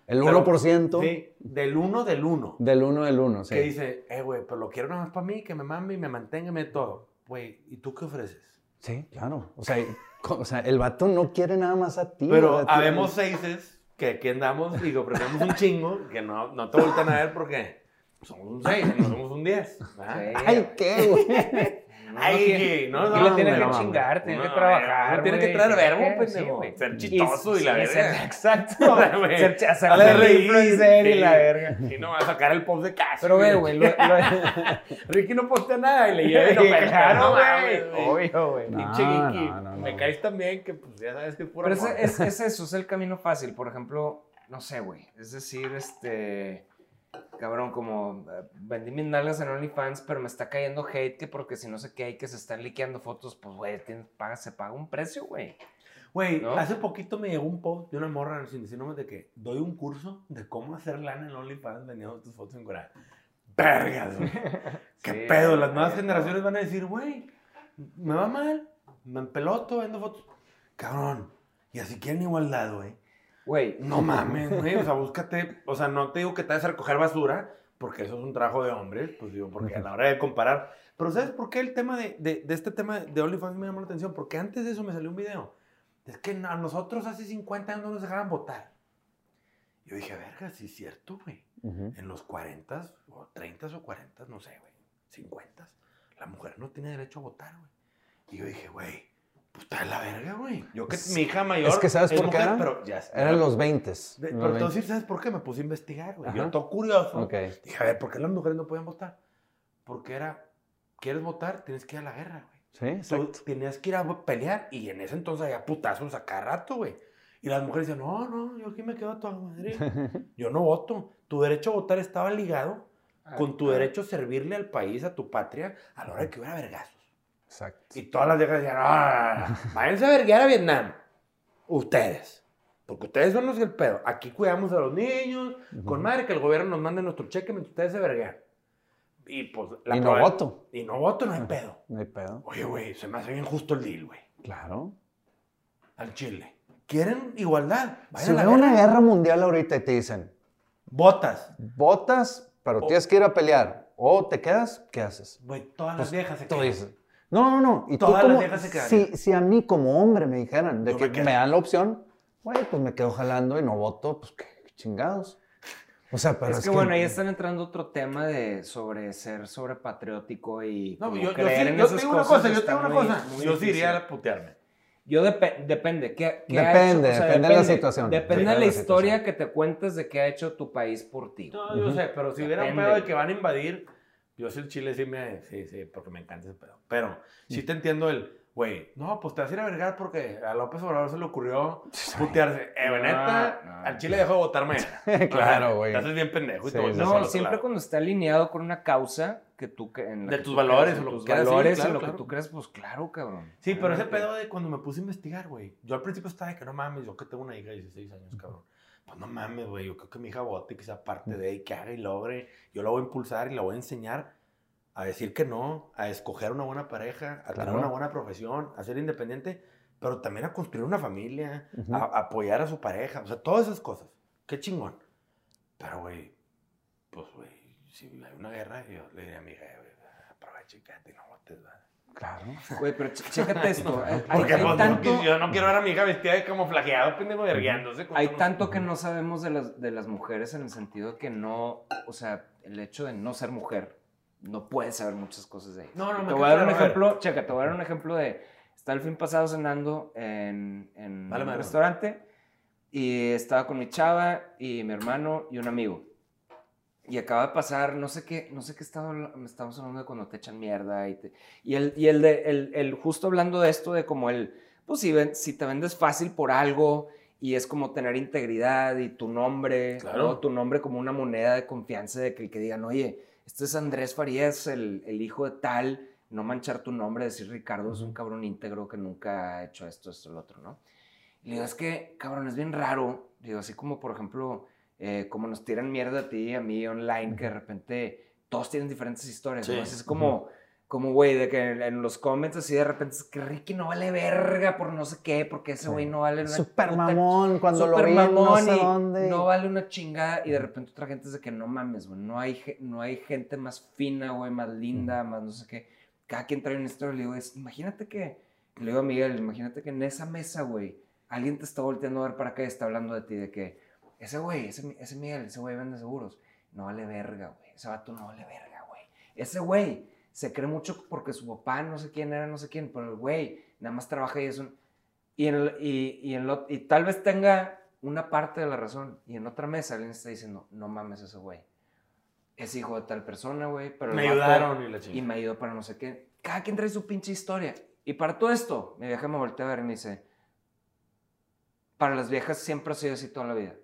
El pero- 1% Sí, del uno del uno. del 1 del 1, sí. Que dice, eh, güey, pero lo quiero nada más para mí, que me mame y me mantenga y me todo. Güey, ¿y tú qué ofreces? Sí, claro. O sea, [laughs] o sea, el vato no quiere nada más a ti. Pero habemos seises que aquí andamos y que ofrecemos un chingo, que no, no te voltean a ver porque somos un seis, no [clears throat] somos un diez. ¿verdad? Sí. Ay, ¿qué, güey? Ay, no, no, Aquí le tiene hombre, que no, chingar, tiene no, que trabajar. tiene que traer verbo, pendejo. Ser chistoso y [laughs] [laughs] la verga. ser- exacto. Ser ch- hacer Dale reír, influencer y la verga. Y no va a sacar el post de casa. Pero ve, güey, [laughs] Ricky no postea nada y le lleva y lo claro, No güey. Obvio, güey. No, Pinche no, no, no, Me caes también que pues ya sabes que es pura Pero es, amor. es, es eso, es el camino fácil. Por ejemplo, no sé, güey. Es decir, este. Cabrón, como eh, vendí mis nalgas en OnlyFans, pero me está cayendo hate que porque si no sé qué hay que se están liqueando fotos, pues, güey, se paga un precio, güey. Güey, ¿no? hace poquito me llegó un post de una morra sin decir nombres de que doy un curso de cómo hacer lana en OnlyFans vendiendo tus fotos en Corea. Vergas, güey. [laughs] ¿Qué Sí, pedo? Las nuevas generaciones van a decir, güey, me va mal, me empeloto, vendo fotos. Cabrón, y así quieren igualdad, güey. Güey, No mames, güey. O sea, búscate. O sea, no te digo que te vayas a recoger basura, porque eso es un trabajo de hombres, pues digo, porque a la hora de comparar. Pero ¿sabes por qué el tema de, de, de este tema de OnlyFans me llamó la atención? Porque antes de eso me salió un video. Es que a nosotros hace 50 años no nos dejaban votar. Yo dije, verga, sí es cierto, güey. Ujú. En los 40 o 30 o 40, no sé, güey, 50, la mujer no tiene derecho a votar, güey. Y yo dije, güey, Pues está de la verga, güey. Yo que mi hija mayor. Es que ¿sabes por qué mujer? Pero ya Eran los 20. De- pero decir, ¿sabes por qué? Me puse a investigar, güey. Yo todo curioso. Ok. Dije, a ver, ¿por qué las mujeres no podían votar? Porque era, ¿quieres votar? Tienes que ir a la guerra, güey. Sí, Tú exacto. tenías que ir a pelear y en ese entonces había putazos a cada rato, güey. Y las mujeres decían, no, no, yo aquí me quedo a toda madre. [laughs] Yo no voto. Tu derecho a votar estaba ligado con tu derecho a servirle al país, a tu patria, a la hora de que hubiera vergazos. Exacto. Y todas las viejas decían, no, váyanse a verguear a Vietnam. Ustedes. Porque ustedes son los del pedo. Aquí cuidamos a los niños, con madre que el gobierno nos mande nuestro cheque mientras ustedes se verguean. Y pues... Y no voto. Y no voto, no hay pedo. No hay pedo. Oye, güey, se me hace bien justo el deal, güey. Claro. Al Chile. ¿Quieren igualdad? Vayan Si a la hubiera una guerra. guerra mundial ahorita y te dicen, Votas. votas, pero O- tienes que ir a pelear, o te quedas, ¿qué haces? Güey, todas Pues, las viejas se Tú quedan. dices, no, no, no. Y tú Todas las como, viejas se quedarían. si, si a mí como hombre me dijeran de Yo que me me, dan la opción, güey, pues me quedo jalando y no voto, pues qué chingados. O sea, pero es, es, que, bueno, ahí están entrando otro tema de sobre ser sobre patriótico y No, como yo, yo, creer sí, en yo esas te digo una cosas cosa, yo te está digo una muy- cosa. muy Yo sí difícil. iría a putearme. Yo depe- depende, ¿qué, qué ha Depende, hecho? O sea, depende de la situación. Depende Depende de la la historia situación. que te cuentes de qué ha hecho tu país por ti. No, yo sé, pero si hubiera un Depende. pedo de que van a invadir, yo sí el Chile sí me... Sí, sí, porque me encanta ese pedo. Pero sí te entiendo el... Güey, no, pues te vas a ir a vergar porque a López Obrador se le ocurrió putearse. Eh, güey, neta, No, no. al Chile dejó de votar mañana. [laughs] Claro, güey. Te haces bien pendejo y Sí, te voy a sí, decir No, solo, siempre claro. cuando está alineado con una causa que tú que en la De que tus tú valores o lo que tus sí, valores claro, en lo que tú crees, pues claro, cabrón. Sí, pero ese pedo de cuando me puse a investigar, güey. Yo al principio estaba de que no mames, yo que tengo una hija de 16 años, cabrón. Pues no mames, güey. Yo creo que mi hija vote, que sea parte de y que haga y logre. Yo la voy a impulsar y la voy a enseñar a decir que no, a escoger una buena pareja, a tener una buena profesión, a ser independiente, pero también a construir una familia, a, a apoyar a su pareja. O sea, todas esas cosas. Qué chingón. Pero, güey, pues, güey, si hay una guerra, yo le diría a mi hija, güey, aprovecha y no votes, ¿verdad? Claro. Güey, pero ch- chécate [laughs] esto. Hay, Porque hay tanto, yo no quiero ver a mi hija vestida de camuflajeado, pendejo, vergueándose. hay unos- tanto que no sabemos de las, de las mujeres en el sentido que no, o sea, el hecho de no ser mujer, no puedes saber muchas cosas de ella. No, no, me Te voy a dar un ejemplo, checa, te voy a dar un ejemplo de, está el fin pasado cenando en, en Vale, un madre. restaurante y estaba con mi chava y mi hermano y un amigo. Y acaba de pasar, no sé qué, no sé qué estaba, estamos hablando de cuando te echan mierda y, te- y el, y el de, el, el justo hablando de esto de como el, pues si, ven- si te vendes fácil por algo y es como tener integridad y tu nombre, Claro. ¿no? tu nombre como una moneda de confianza de que el que digan, oye, este es Andrés Farías, el, el hijo de tal, no manchar tu nombre, decir Ricardo es un cabrón íntegro que nunca ha hecho esto, esto, lo otro, ¿no? Y le digo, es que, cabrón, es bien raro, digo, así como, por ejemplo, eh, como nos tiran mierda a ti y a mí online, que de repente todos tienen diferentes historias, Sí. ¿no? Así es como, como, güey, de que en, en los comments así de repente es que Ricky no vale verga por no sé qué, porque ese Sí. güey no vale una Super mamón, cuando lo Súper vi en no mamón sé y dónde. No vale una chingada. Y de repente otra gente es de que no mames, güey. No hay, no hay gente más fina, güey, más linda, más no sé qué. Cada quien trae una historia. Le digo, es, imagínate que, le digo a Miguel, imagínate que en esa mesa, güey, alguien te está volteando a ver para acá y está hablando de ti, de que ese güey, ese, ese Miguel, ese güey vende seguros. No vale verga, güey. Ese vato no vale verga, güey. Ese güey se cree mucho porque su papá no sé quién era, no sé quién, pero el güey nada más trabaja y es un... Y, en el- y, y, en lo- y tal vez tenga una parte de la razón y en otra mesa alguien está diciendo, no mames ese güey. Es hijo de tal persona, güey, pero... Me ayudaron y la Y chingada. me ayudó para no sé qué. Cada quien trae su pinche historia. Y para todo esto, mi vieja me voltea a ver y me dice, para las viejas siempre ha sido así toda la vida.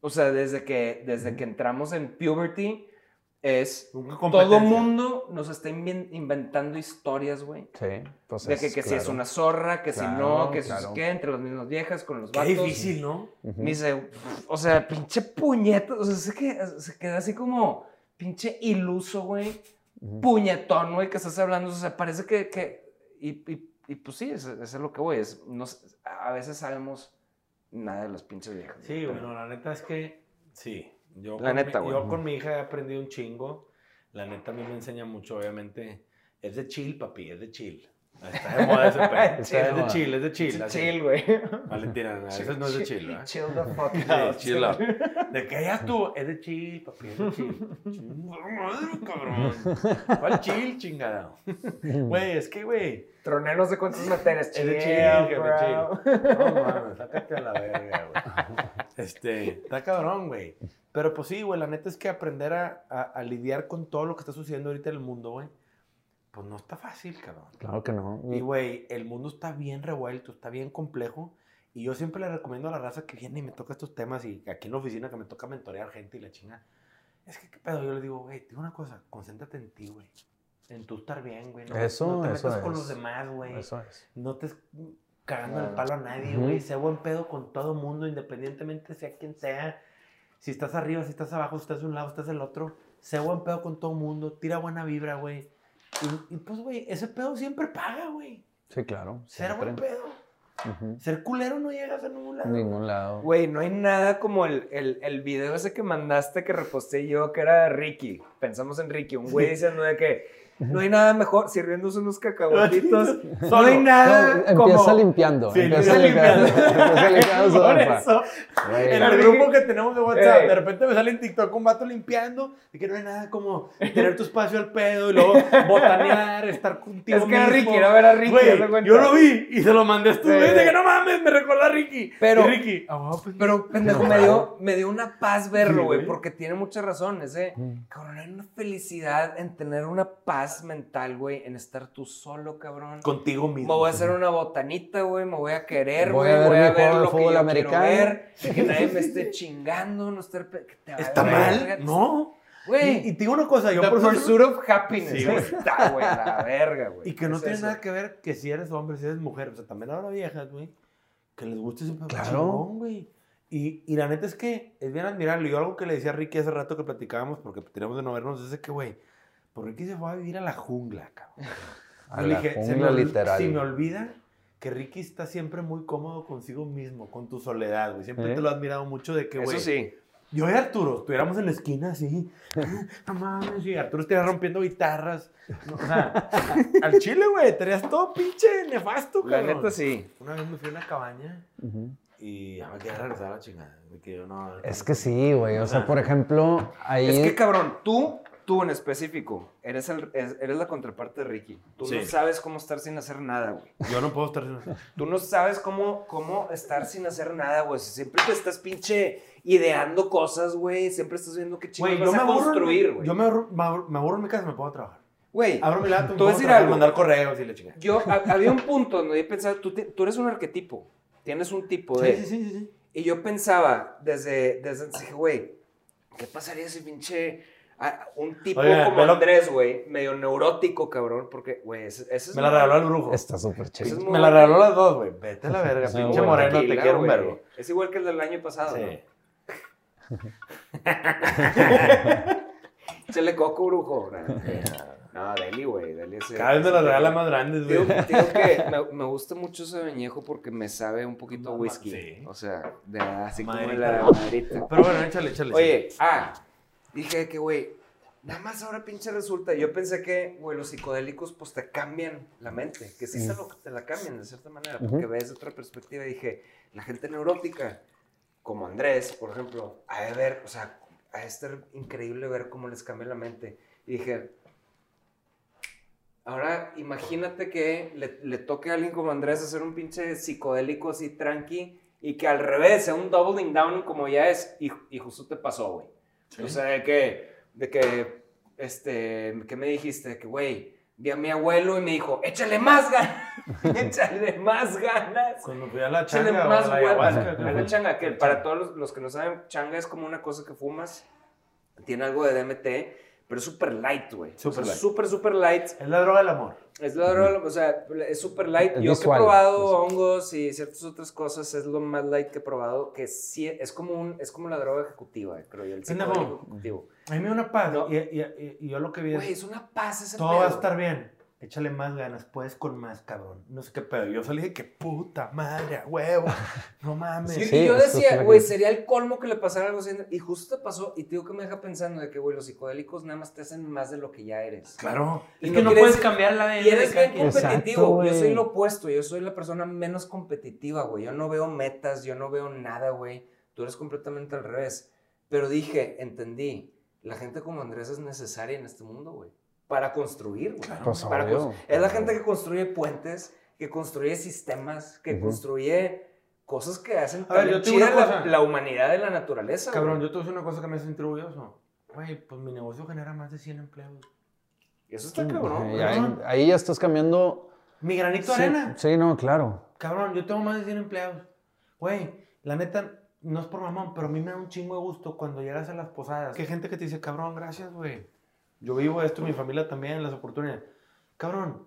O sea, desde que, desde que entramos en puberty, es... Todo mundo nos está inven- inventando historias, güey. Sí, pues De es, que, que si es claro. una zorra, que si no, Claro, que si claro. qué, entre las mismas viejas, con los Qué vatos. difícil, ¿no? Me dice, o sea, pinche puñeto, o sea, se queda, se queda así como pinche iluso, güey. Ujú. Puñetón, güey, que estás hablando, o sea, parece que, que y, y, y pues sí, eso, eso es lo que voy, es, a veces sabemos nada de las pinches viejas. Sí, bueno, la neta es que sí. Yo, La con, neta, mi, yo con mi hija he aprendido un chingo. La neta a mí me enseña mucho, obviamente. Es de chill, papi, es de chill. Está de moda ese pedo. [laughs] Está de es de moda. chill, es de chill. así. Chill, güey. Valentina, a veces no es de chill, ¿verdad? Chill the fuck Sí, out. chill out. De que ya estuvo, es de chill, papi, es de chill. Madre, cabrón. [laughs] ¿Cuál chill, chingada? Güey, es que, güey. Troné no sé cuántos materias. Es de chill, Chill, jefe, bro. chill. No mames, sácate a la verga, güey. Este, está cabrón, güey. Pero pues sí, güey, la neta es que aprender a, a- a lidiar con todo lo que está sucediendo ahorita en el mundo, güey, pues no está fácil, cabrón. Claro que no. Y, güey, el mundo está bien revuelto, está bien complejo. Y yo siempre le recomiendo a la raza que viene y me toca estos temas y aquí en la oficina que me toca mentorear gente y la chinga. Es que, ¿qué pedo? Yo le digo, güey, te digo una cosa, concéntrate en ti, güey. En tú estar bien, güey. No, Eso, no te eso metas con es. los demás, güey. Eso es. No te cagando el palo a nadie, güey. Sé buen pedo con todo mundo, independientemente sea quien sea. Si estás arriba, si estás abajo, si estás de un lado, si estás del otro. Sé buen pedo con todo mundo. Tira buena vibra, güey. Y, y, pues, güey, ese pedo siempre paga, güey. Sí, claro. Ser siempre. buen pedo. Ser culero no llegas a ningún lado. Ningún lado. Güey, no hay nada como el, el, el video ese que mandaste que reposté yo, que era Ricky. Pensamos en Ricky, un güey diciendo de que no hay nada mejor sirviéndose unos cacahuatitos. [laughs] No hay nada No, empieza como... limpiando. Sí, empieza limpiando. empieza limpiando [laughs] Por eso, Güey. en el grupo que tenemos de WhatsApp, Ey. de repente me sale en TikTok un vato limpiando y que no hay nada como tener tu espacio al pedo y luego botanear, estar contigo Es que era mismo. Ricky, era ver a Ricky. Güey, cuenta. yo lo vi y se lo mandé a estos Sí. güeyes de que no mames, me recuerda a Ricky. Pero- Y Ricky, bueno, pues, Pero, pendejo, me dio, me dio una paz verlo, Sí, güey, güey. porque tiene mucha razón. Ese, Mm. cabrón, hay una felicidad en tener una paz mental, güey, en estar tú solo, cabrón. contigo Me mismo. voy a hacer una botanita, güey, me voy a querer, Voy güey, a voy a ver lo que fútbol yo americano. quiero ver, [laughs] que nadie me esté chingando, no estar... te ¿Está mal? verga. No. Y, Güey, y te digo una cosa, yo the por pursuit of happiness, Sí, güey, está, güey, la [laughs] verga, güey. Y que no Es tiene eso. nada que ver que si eres hombre, si eres mujer. O sea, también ahora viejas, güey. Que les guste ese Claro. chingón, güey. Y, y la neta es que es bien admirable. Yo algo que le decía a Ricky hace rato que platicábamos, porque teníamos de no vernos, es que, güey, por Ricky se fue a vivir a la jungla, cabrón. [laughs] A Yo la dije, se me jungla ol- literal. Si me olvida que Ricky está siempre muy cómodo consigo mismo, con tu soledad, güey. Siempre ¿Eh? te lo he admirado mucho de que, güey. Eso sí. Yo y Arturo estuviéramos en la esquina así. [laughs] No mames, y Arturo estuviera rompiendo guitarras. No, o sea, [laughs] al chile, güey, estarías todo pinche nefasto, La cabrón. neta sí. Una vez me fui a una cabaña Ujú. y ya me quería regresar a la chingada. De que yo no. Es que sí, güey. O sea, por ejemplo, ahí. Es que, cabrón, tú, tú en específico, eres, el, es- eres la contraparte de Ricky. Tú Sí. no sabes cómo estar sin hacer nada, güey. Yo no puedo estar sin eso. Tú no sabes cómo, cómo estar sin hacer nada, güey. Siempre te estás pinche ideando cosas, güey. Siempre estás viendo qué Güey, chingados yo vas me a aburro. construir, güey. Yo me aburro, me aburro- me aburro en mi casa y me puedo trabajar. Güey, Abro mi laptop, a pongo decir algo. mandar correos y la chingada. yo, ha- había un punto donde yo pensaba, tú, te- tú eres un arquetipo. Tienes un tipo de... Sí, sí, sí, sí. Y yo pensaba, desde, desde dije, güey, ¿qué pasaría si pinche... ah, un tipo como velo- Andrés, güey, medio neurótico, cabrón, porque, güey, ese, ese es Me la muy- regaló el brujo. Está súper es muy Me la regaló las dos, güey. Vete a la [laughs] verga, Sí, pinche moreno, te quiero un vergo. Es igual que el del año pasado, Sí. ¿no? [laughs] Échale coco, brujo. No, Deli, güey, Deli es... Cada vez me las regala más grandes, güey. digo que [laughs] me, me gusta mucho ese añejo porque me sabe un poquito whisky. sí. O sea, de, así como Maderita. la maderita. Pero bueno, échale, échale. Oye, ah, dije que, güey, nada más ahora pinche resulta. Yo pensé que, güey, los psicodélicos, pues te cambian la mente. Que sí se lo, te la cambian de cierta manera, porque Ujú. ves de otra perspectiva. Y dije, la gente neurótica, como Andrés, por ejemplo, de ver, o sea, de estar increíble ver cómo les cambia la mente. Y dije, ahora imagínate que le, le toque a alguien como Andrés hacer un pinche psicodélico así tranqui y que al revés sea un doubling down como ya es y, y justo te pasó, güey. O sea, de que, de que, este, ¿qué me dijiste? Que, güey, vi a mi abuelo y me dijo, échale más ganas, [laughs] échale más ganas. Cuando fui a la Échale changa, más o la ayahuasca, A la changa, que para todos los, los que no saben, changa es como una cosa que fumas, tiene algo de DMT, pero es súper light, güey. Súper O sea, light. Súper, súper light. Es la droga del amor. Es la droga, o sea, es súper light. Es Yo que he probado hongos y ciertas otras cosas, es lo más light que he probado, que sí, es como, un, es como la droga ejecutiva, creo yo, el psicodélico ejecutivo. A mí me da una paz. No. Y, y- y- y yo lo que vi Güey, es, es una paz ese todo pedo. va a estar bien. Échale más ganas, puedes con más, cabrón. No sé qué pedo. Yo salí de que puta madre, a huevo. [laughs] No mames. Sí, Sí, y yo esto es decía, güey, sería el colmo que le pasara algo así. Y justo te pasó, y te digo que me deja pensando de que, güey, los psicodélicos nada más te hacen más de lo que ya eres. Claro. Y es no que no puedes cambiar la ADN Y eres bien. Exacto, competitivo. yo soy lo opuesto. Yo soy la persona menos competitiva, güey. Yo no veo metas, yo no veo nada, güey. Tú eres completamente al revés. Pero dije, entendí, la gente como Andrés es necesaria en este mundo, güey. Para construir, güey. Pues Para obvio. cons- es la gente que construye puentes, que construye sistemas, que Ujú. construye cosas que hacen A ver, yo chida la, cosa. la humanidad de la naturaleza. Cabrón, güey. yo te voy a decir una cosa que me hace orgulloso. Güey, pues mi negocio genera más de 100 empleos. Eso está cabrón. Ahí- güey. ahí, ahí ya estás cambiando. Mi granito de Sí, arena. sí, no, claro. Cabrón, yo tengo más de 100 empleados. Güey, la neta, no es por mamón, pero a mí me da un chingo de gusto cuando llegas a las posadas. Que hay gente que te dice, cabrón, gracias, güey. Yo vivo esto, mi familia también, las oportunidades. Cabrón,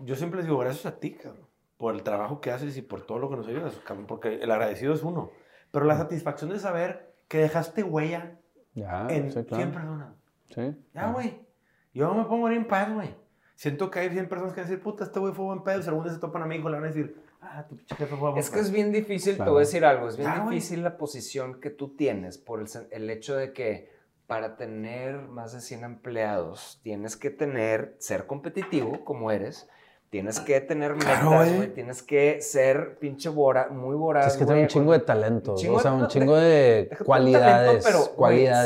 yo siempre les digo, gracias a ti, cabrón, por el trabajo que haces y por todo lo que nos ayudas, cabrón, porque el agradecido es uno. Pero la satisfacción de saber que dejaste huella Ya, en Ah, sí, 100 claro. personas. Sí. Ya, güey. Yo me pongo en paz, güey. Siento que hay 100 personas que van a decir, puta, este güey fue buen pedo. Si algún día se topan a mí, hijo, le van a decir, ah, tu pinche jefe fue buen Es que es bien difícil, te Claro. voy a decir algo, es bien difícil la posición que tú tienes por el, el hecho de que para tener más de 100 empleados tienes que tener, ser competitivo como eres, tienes que tener Claro, metas, güey. güey, tienes que ser pinche voraz, muy voraz. Es que tiene un chingo de chingo o sea, de- un chingo de tú cualidades. talento, pero,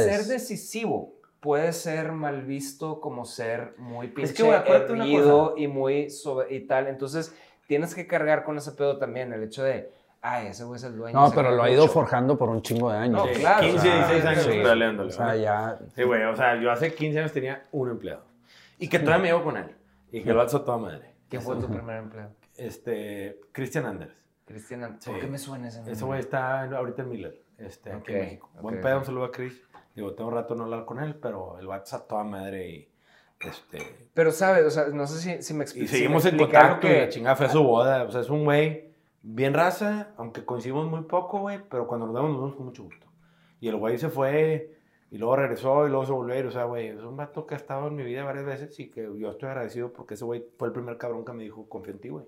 ser decisivo puede ser mal visto como ser muy pinche que, una erguido y muy sobre, y tal. Entonces, tienes que cargar con ese pedo también, el hecho de, ay, ese güey es el dueño. No, pero lo ha ido mucho". forjando por un chingo de años. No, Sí, claro, 15, o sea, 16 años sí. peleándole, O sea, ya. Sí, güey, o sea, yo hace 15 años tenía un empleado. Y que todavía me llevo con él. Y que lo alzo toda madre. ¿Quién fue tu primer empleo? Este, Christian Anders. Cristian, Sí. ¿por qué me suena ese nombre? Ese güey está ahorita en Miller, este, aquí en Ok, México. Buen pedo, un saludo a Chris. Digo, tengo rato no hablar con él, pero el vato está toda madre y, este, Pero, ¿sabes? O sea, no sé si, si me expli- y si seguimos me en contacto y la chingada fue su boda. O sea, es un güey bien raza, aunque coincidimos muy poco, güey, pero cuando nos vemos nos vemos con mucho gusto. Y el güey se fue y luego regresó y luego se volvió a ir. O sea, güey, es un vato que ha estado en mi vida varias veces y que yo estoy agradecido porque ese güey fue el primer cabrón que me dijo, confío en ti, güey.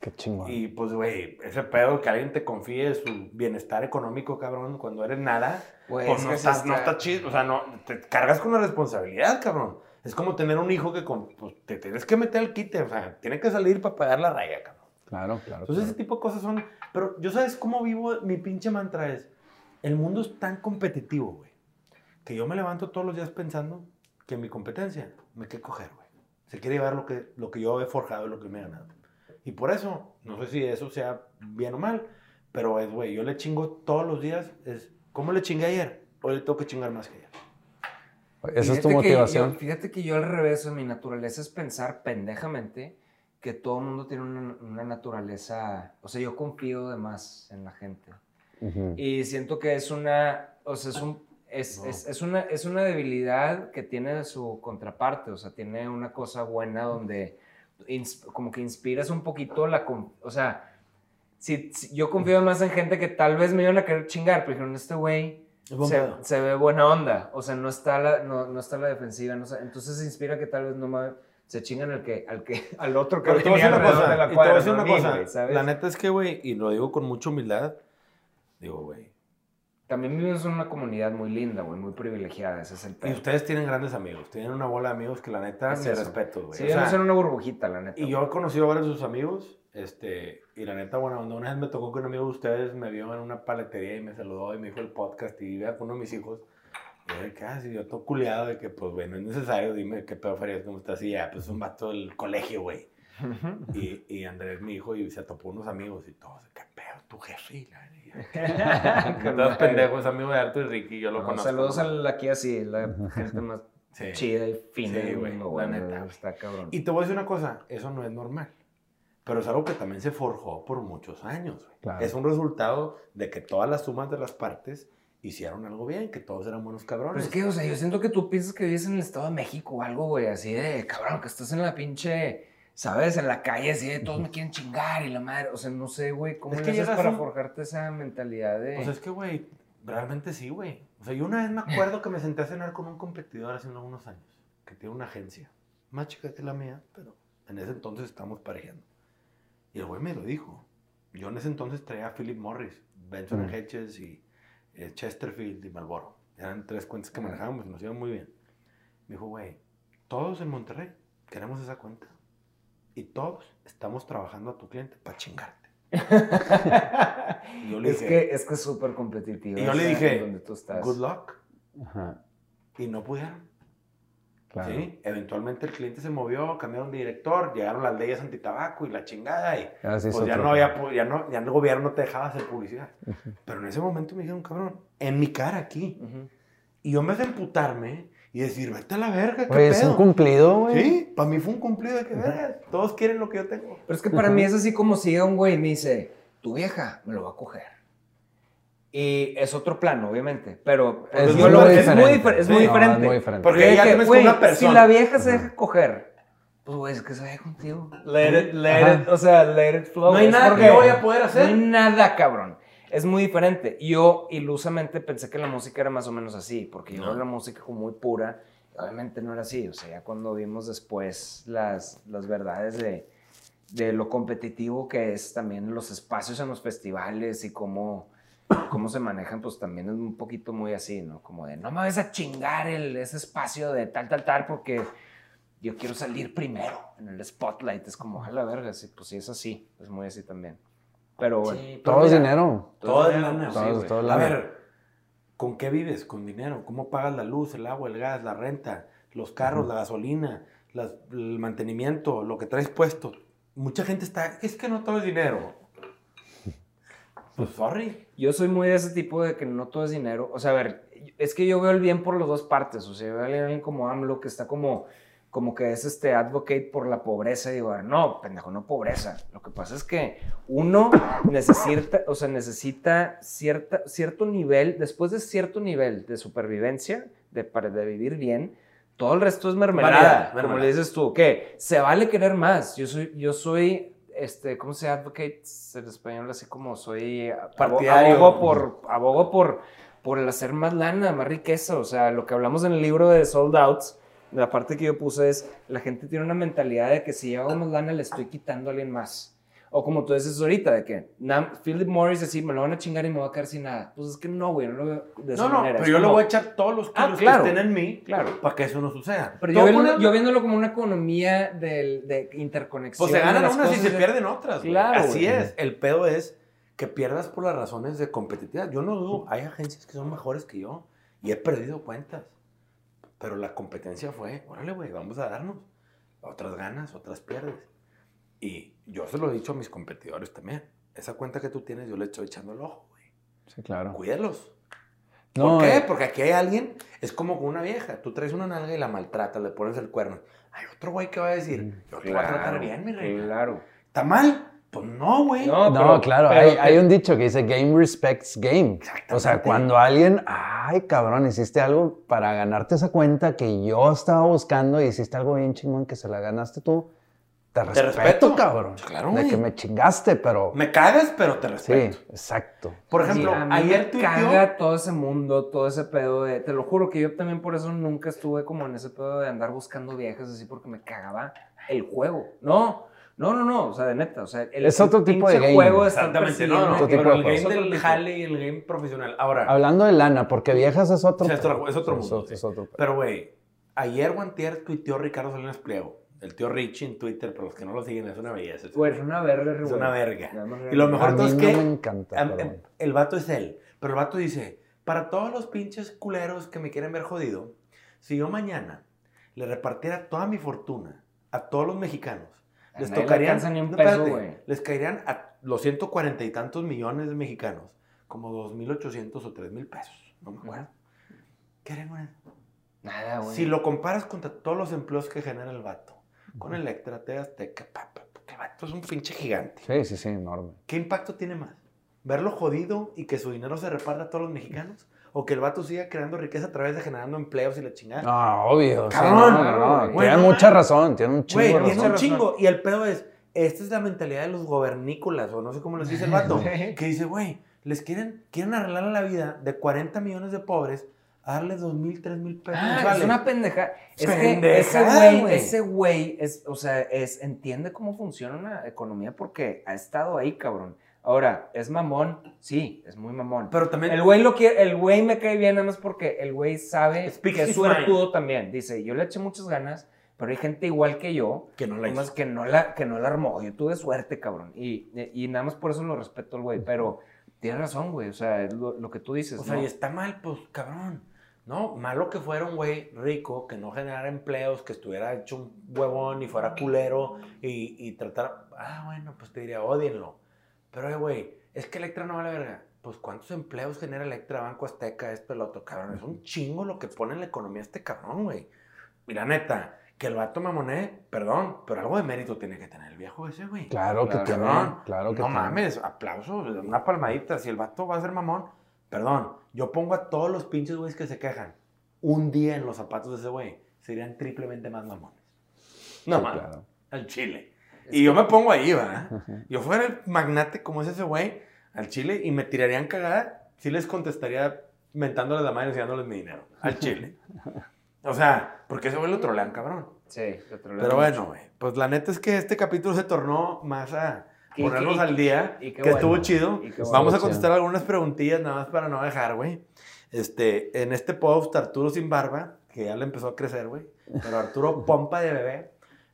Qué chingón. Y pues, güey, ese pedo que alguien te confíe su bienestar económico, cabrón, cuando eres nada, Güey, pues es no estás, no está- está chido. O sea, no, te cargas con la responsabilidad, cabrón. Es como tener un hijo que con- pues, te tienes que meter al quite. O sea, tiene que salir para pagar la raya, cabrón. Claro, claro. Entonces, ese claro. tipo de cosas son. Pero yo, ¿sabes cómo vivo? Mi pinche mantra es: el mundo es tan competitivo, güey, que yo me levanto todos los días pensando que mi competencia me quiere coger, güey. Se quiere llevar lo que, lo que yo he forjado y lo que me he ganado. Y por eso, no sé si eso sea bien o mal, pero es, güey, yo le chingo todos los días. Es, ¿Cómo le chingué ayer? Hoy le tengo que chingar más que ayer. Esa es tu Fíjate que motivación. yo- fíjate que yo al revés, mi naturaleza es pensar pendejamente que todo el mundo tiene una, una naturaleza, o sea, yo confío de más en la gente. Ujú. Y siento que es una, o sea, es, un, es, No. es, es una, es una debilidad que tiene su contraparte, o sea, tiene una cosa buena donde ins- como que inspiras un poquito la, o sea, si, si- yo confío más en gente que tal vez me iban a querer chingar, pero dijeron, este güey se, se ve buena onda, o sea, no está la, no, no está la defensiva, no entonces se inspira que tal vez no me, se chingan al que, al que, [laughs] al otro que Pero te voy a venía decir una alrededor cosa, de la y te voy a cuadra, decir una cosa. La neta es que, güey, y lo digo con mucha humildad, digo, güey, También vivimos en una comunidad muy linda, güey, muy privilegiada, ese es el y pedo. ustedes tienen grandes amigos, tienen una bola de amigos que la neta, Es me respeto, güey. Sí, O sea, soy una burbujita, la neta. Y yo he conocido a varios de sus amigos, este, y la neta, bueno, una vez me tocó que un amigo de ustedes me vio en una paletería y me saludó y me dijo el podcast y vea con uno de mis hijos. Yo que, ah, yo todo culiado de que, pues, güey, no es necesario, dime qué pedo Farías, cómo estás. Y ya, pues, un vato del colegio, güey. Y, y Andrés, mi hijo, y se topó unos amigos y todos, qué pedo, tu jefe. Y la [laughs] Todos pendejos, amigo de Arthur y Ricky, yo lo No, conozco. saludos ¿no? al aquí así, la gente más [laughs] Sí. chida y fina Sí, güey, la neta. Está cabrón. Y te voy a decir una cosa, eso no es normal. Pero es algo que también se forjó por muchos años. Claro. Es un resultado de que todas las sumas de las partes hicieron algo bien, que todos eran buenos Pero cabrones. es que, o sea, yo siento que tú piensas que vives en el Estado de México o algo, güey, así de, cabrón, que estás en la pinche, ¿sabes? En la calle, así de, todos me quieren chingar y la madre. O sea, no sé, güey, ¿cómo Es que haces para un- forjarte esa mentalidad de... Pues es que, güey, realmente sí, güey. O sea, yo una vez me acuerdo que me senté a cenar con un competidor hace unos años, que tiene una agencia. más chica que la mía, pero en ese entonces estamos parejeando. Y el güey me lo dijo. Yo en ese entonces traía a Philip Morris, Benson Mm. Hedges y eh, Chesterfield y Malboro. Eran tres cuentas que manejábamos, nos iban muy bien. Me dijo, güey, todos en Monterrey queremos esa cuenta. Y todos estamos trabajando a tu cliente para chingarte. [laughs] Y yo le es, dije, que, es que es súper competitivo. Y yo le dije, donde tú estás. good luck. Ajá, Y no pudieron. Claro. ¿sí? Eventualmente el cliente se movió, cambiaron de director, llegaron las leyes antitabaco y la chingada. Y hizo pues ya otro no había, pedo. ya no, ya el gobierno no te dejaba hacer publicidad. Pero en ese momento me dijeron, cabrón, en mi cara aquí. Ujú. Y yo en vez de emputarme y decir, vete a la verga, qué Güey, es un pedo. cumplido, güey. Sí, para mí fue un cumplido de que verga. Todos quieren lo que yo tengo. Pero es que para mí es así como si llega un güey y me dice, tu vieja me lo va a coger. Y es otro plano, obviamente. Pero Es yo muy lo- es diferente. muy, difer- es Sí, muy no, diferente. es muy diferente. Porque de ya que, güey, una persona. Si la vieja se deja coger, pues güey, es que se deja contigo. Let it, let it, o sea, let it flow. No hay Es nada que yo vaya a poder hacer. No hay nada, cabrón. Es muy diferente. Yo ilusamente pensé que la música era más o menos así, porque yo No. veo la música como muy pura. Obviamente no era así. O sea, ya cuando vimos después las, las verdades de, de lo competitivo que es también los espacios en los festivales y cómo, cómo se manejan, pues también es un poquito muy así, ¿no? Como de, no me vas a chingar el, ese espacio de tal, tal, tal, porque yo quiero salir primero en el spotlight. Es como, a la verga, sí, pues sí, es así, es muy así también. Pero bueno. Sí, Todo es dinero. Todo es dinero, lana. sí, Todo- A ver, ¿con qué vives? Con dinero. ¿Cómo pagas la luz, el agua, el gas, la renta, los carros, la gasolina, las- el mantenimiento, lo que traes puesto? Mucha gente está, es que no todo es dinero. Pues sorry. Yo soy muy de ese tipo de que no todo es dinero. O sea, a ver, es que yo veo el bien por las dos partes. O sea, yo veo a alguien como AMLO que está como, como que es este advocate por la pobreza. Y digo, no, pendejo, no pobreza. Lo que pasa es que uno necesita, o sea, necesita cierta, cierto nivel, después de cierto nivel de supervivencia, de, para de vivir bien, todo el resto es mermelada. Mermelada, Como le dices tú, que se vale querer más. Yo soy, yo soy, este, ¿cómo se llama advocate en español? Así como soy Partidario. Abogo por, abogo por, por el hacer más lana, más riqueza. O sea, lo que hablamos en el libro de Sold Outs, la parte que yo puse es, la gente tiene una mentalidad de que si yo hago más lana le estoy quitando a alguien más. O como tú dices ahorita, de que Philip Morris decir, me lo van a chingar y me voy a quedar sin nada. Pues es que no, güey, no lo veo de esa No, no, manera. pero Es yo le como- voy a echar todos los Ah, kilos claro. que estén en mí Claro. para que eso no suceda. Pero yo, ponerlo- yo viéndolo como una economía del- de, interconexión. Pues se ganan unas y cosas, se pierden otras. güey. Claro, Así güey. es. El pedo es que pierdas por las razones de competitividad. Yo no dudo, hay agencias que son mejores que yo y he perdido cuentas. Pero la competencia fue, órale, güey, vamos a darnos. Otras ganas, otras pierdes. Y yo se lo he dicho a mis competidores también. Esa cuenta que tú tienes, yo le estoy echando el ojo, güey. Sí, claro. Cuídalos. No, ¿Por qué? eh, Porque aquí hay alguien, es como con una vieja. Tú traes una nalga y la maltratas, le pones el cuerno. Hay otro güey que va a decir, yo te voy a tratar Claro, bien, mi rey. Claro. ¿Está mal? Pues no, güey. No, No, pero- claro, pero hay, hay un dicho que dice game respects game. Exactamente. O sea, cuando alguien, ay, cabrón, hiciste algo para ganarte esa cuenta que yo estaba buscando y hiciste algo bien chingón que se la ganaste tú, te respeto, respeto. cabrón. Claro, De que me chingaste, pero... Me cagas, pero te Sí, respeto. exacto. Por Sí, ejemplo, a mí ayer me caga todo ese mundo, todo ese pedo de... Te lo juro que yo también por eso nunca estuve como en ese pedo de andar buscando viejas así porque me cagaba el juego. No, no, no, no, o sea, de neta, o sea... El, Es otro tipo de game. juego Exactamente, no, no, Otro tipo pero de el juego. game del jale y el game profesional. Ahora, Hablando de lana, porque viejas es otro... Sí, es otro- es otro es mundo, otro- sí. es otro- pero güey, ayer Guantier tuiteó Ricardo Salinas Pliego, el tío Richie en Twitter, pero los que no lo siguen, es una belleza. Güey, es una verga, Es una verga. Y lo mejor todo es que me encanta, perdón. em, el vato es él, pero el vato dice, para todos los pinches culeros que me quieren ver jodido, si yo mañana le repartiera toda mi fortuna a todos los mexicanos, A les le tocarían, ni un peso, espérate, güey. les caerían a los 140 y tantos millones de mexicanos, como 2.800 o 3.000 pesos, no me acuerdo. ¿Qué harían? Nada, güey. Si lo comparas contra todos los empleos que genera el vato, con Electra, TV Azteca, que el vato es un pinche gigante. Sí, sí, sí, enorme. ¿Qué impacto tiene más? ¿Verlo jodido y que su dinero se reparta a todos los mexicanos? ¿O que el vato siga creando riqueza a través de generando empleos y la chingada? No, obvio. sí, Cabrón, no, no, no. güey. Tiene Bueno, mucha no. razón, tiene un chingo Güey, de tiene razón. un chingo. Y el pedo es, esta es la mentalidad de los gobernícolas, o no sé cómo les dice el [laughs] vato, que dice, güey, les quieren, quieren arreglar la vida de 40 millones de pobres a darle dos mil, tres mil pesos. Ah, es mensuales. una pendeja. Es que Pendejada, ese güey, ese güey, es, o sea, es, entiende cómo funciona una economía porque ha estado ahí, cabrón. Ahora, ¿es mamón? Sí, es muy mamón. Pero también. El güey lo quiere, el güey me cae bien nada más porque el güey sabe que es suertudo también. Dice, yo le eché muchas ganas, pero hay gente igual que yo que no la hizo. que no la, que no la armó. Yo tuve suerte, cabrón. Y, y nada más por eso lo respeto al güey. Pero tienes razón, güey. O sea, es lo, lo que tú dices. O sea, ¿no? y está mal, pues, cabrón. No, malo que fuera un güey rico, que no generara empleos, que estuviera hecho un huevón y fuera culero y, y tratar. Ah, bueno, pues te diría, odienlo. Pero, eh, güey, es que Electra no vale verga. Pues, ¿cuántos empleos genera Electra, Banco Azteca, esto, el otro, cabrón? Es un chingo lo que pone en la economía este cabrón, güey. La neta, que el vato mamoné, perdón, pero algo de mérito tiene que tener el viejo ese, güey. Claro que Claro, tiene. Cabrón, Claro que no tiene. mames, aplausos, una palmadita. Si el vato va a ser mamón, perdón, yo pongo a todos los pinches güeyes que se quejan un día en los zapatos de ese güey, serían triplemente más mamones. No Sí, mames, claro. al chile. Y yo me pongo ahí, ¿verdad? Yo fuera el magnate como es ese güey, al chile, y me tirarían cagada, sí les contestaría mentándoles la madre y enseñándoles mi dinero. Al chile. O sea, porque ese güey lo trolean, cabrón. Sí, lo troleo Pero mucho. bueno, güey, pues la neta es que este capítulo se tornó más a ponernos al día, y que qué estuvo bueno. chido. Y bueno. Vamos a contestar algunas preguntillas nada más para no dejar, güey. Este, en este post, Arturo sin barba, que ya le empezó a crecer, güey, pero Arturo [laughs] pompa de bebé,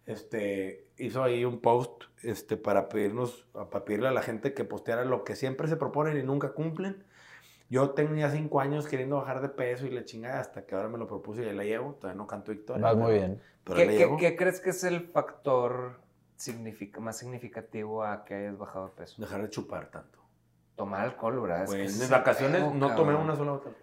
este, hizo ahí un post, este, para pedirnos, para pedirle a la gente que posteara lo que siempre se proponen y nunca cumplen. Yo tenía cinco años queriendo bajar de peso y la chingada hasta que ahora me lo propuse y ahí la llevo. Todavía no canto victoria. Vas muy bien. Pero ¿Qué, qué- qué crees que es el factor significa, más significativo a que hayas bajado de peso? Dejar de chupar tanto. Tomar alcohol, ¿verdad? Es Güey, que en mis es vacaciones pedo, no tomé cabrón. una sola botella.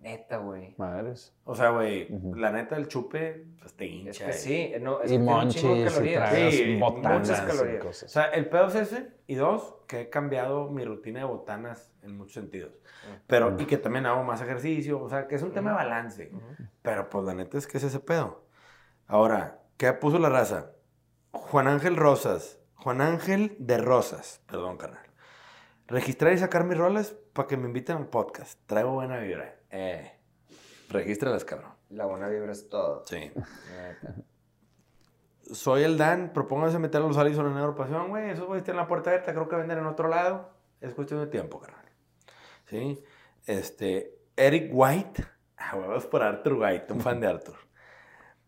Neta, güey. Madres. O sea, güey, la neta del chupe, pues te hincha. Es que eh. sí, no, es Y que tiene un chingo de monchis y calorías. Sí, botanas muchas y calorías. O sea, el pedo es ese. Y dos, que he cambiado mi rutina de botanas en muchos sentidos. Pero, y que también hago más ejercicio. O sea, que es un tema de balance. Pero, pues, la neta es que es ese pedo. Ahora, ¿qué puso la raza? Juan Ángel Rosas. Juan Ángel de Rosas. Perdón, carnal. Registrar y sacar mis rolas para que me inviten al podcast. Traigo buena vibra. Eh. Regístralas, cabrón. La buena vibra es todo. Sí. Soy el Dan, propónganse meter a los Allison en agrupación, güey. Esos güeyes tienen la puerta abierta, creo que venden en otro lado. Es cuestión de tiempo, carnal. ¿Sí? Este, Eric White. [laughs] Ah, huevos por Arthur White, un fan de Arthur.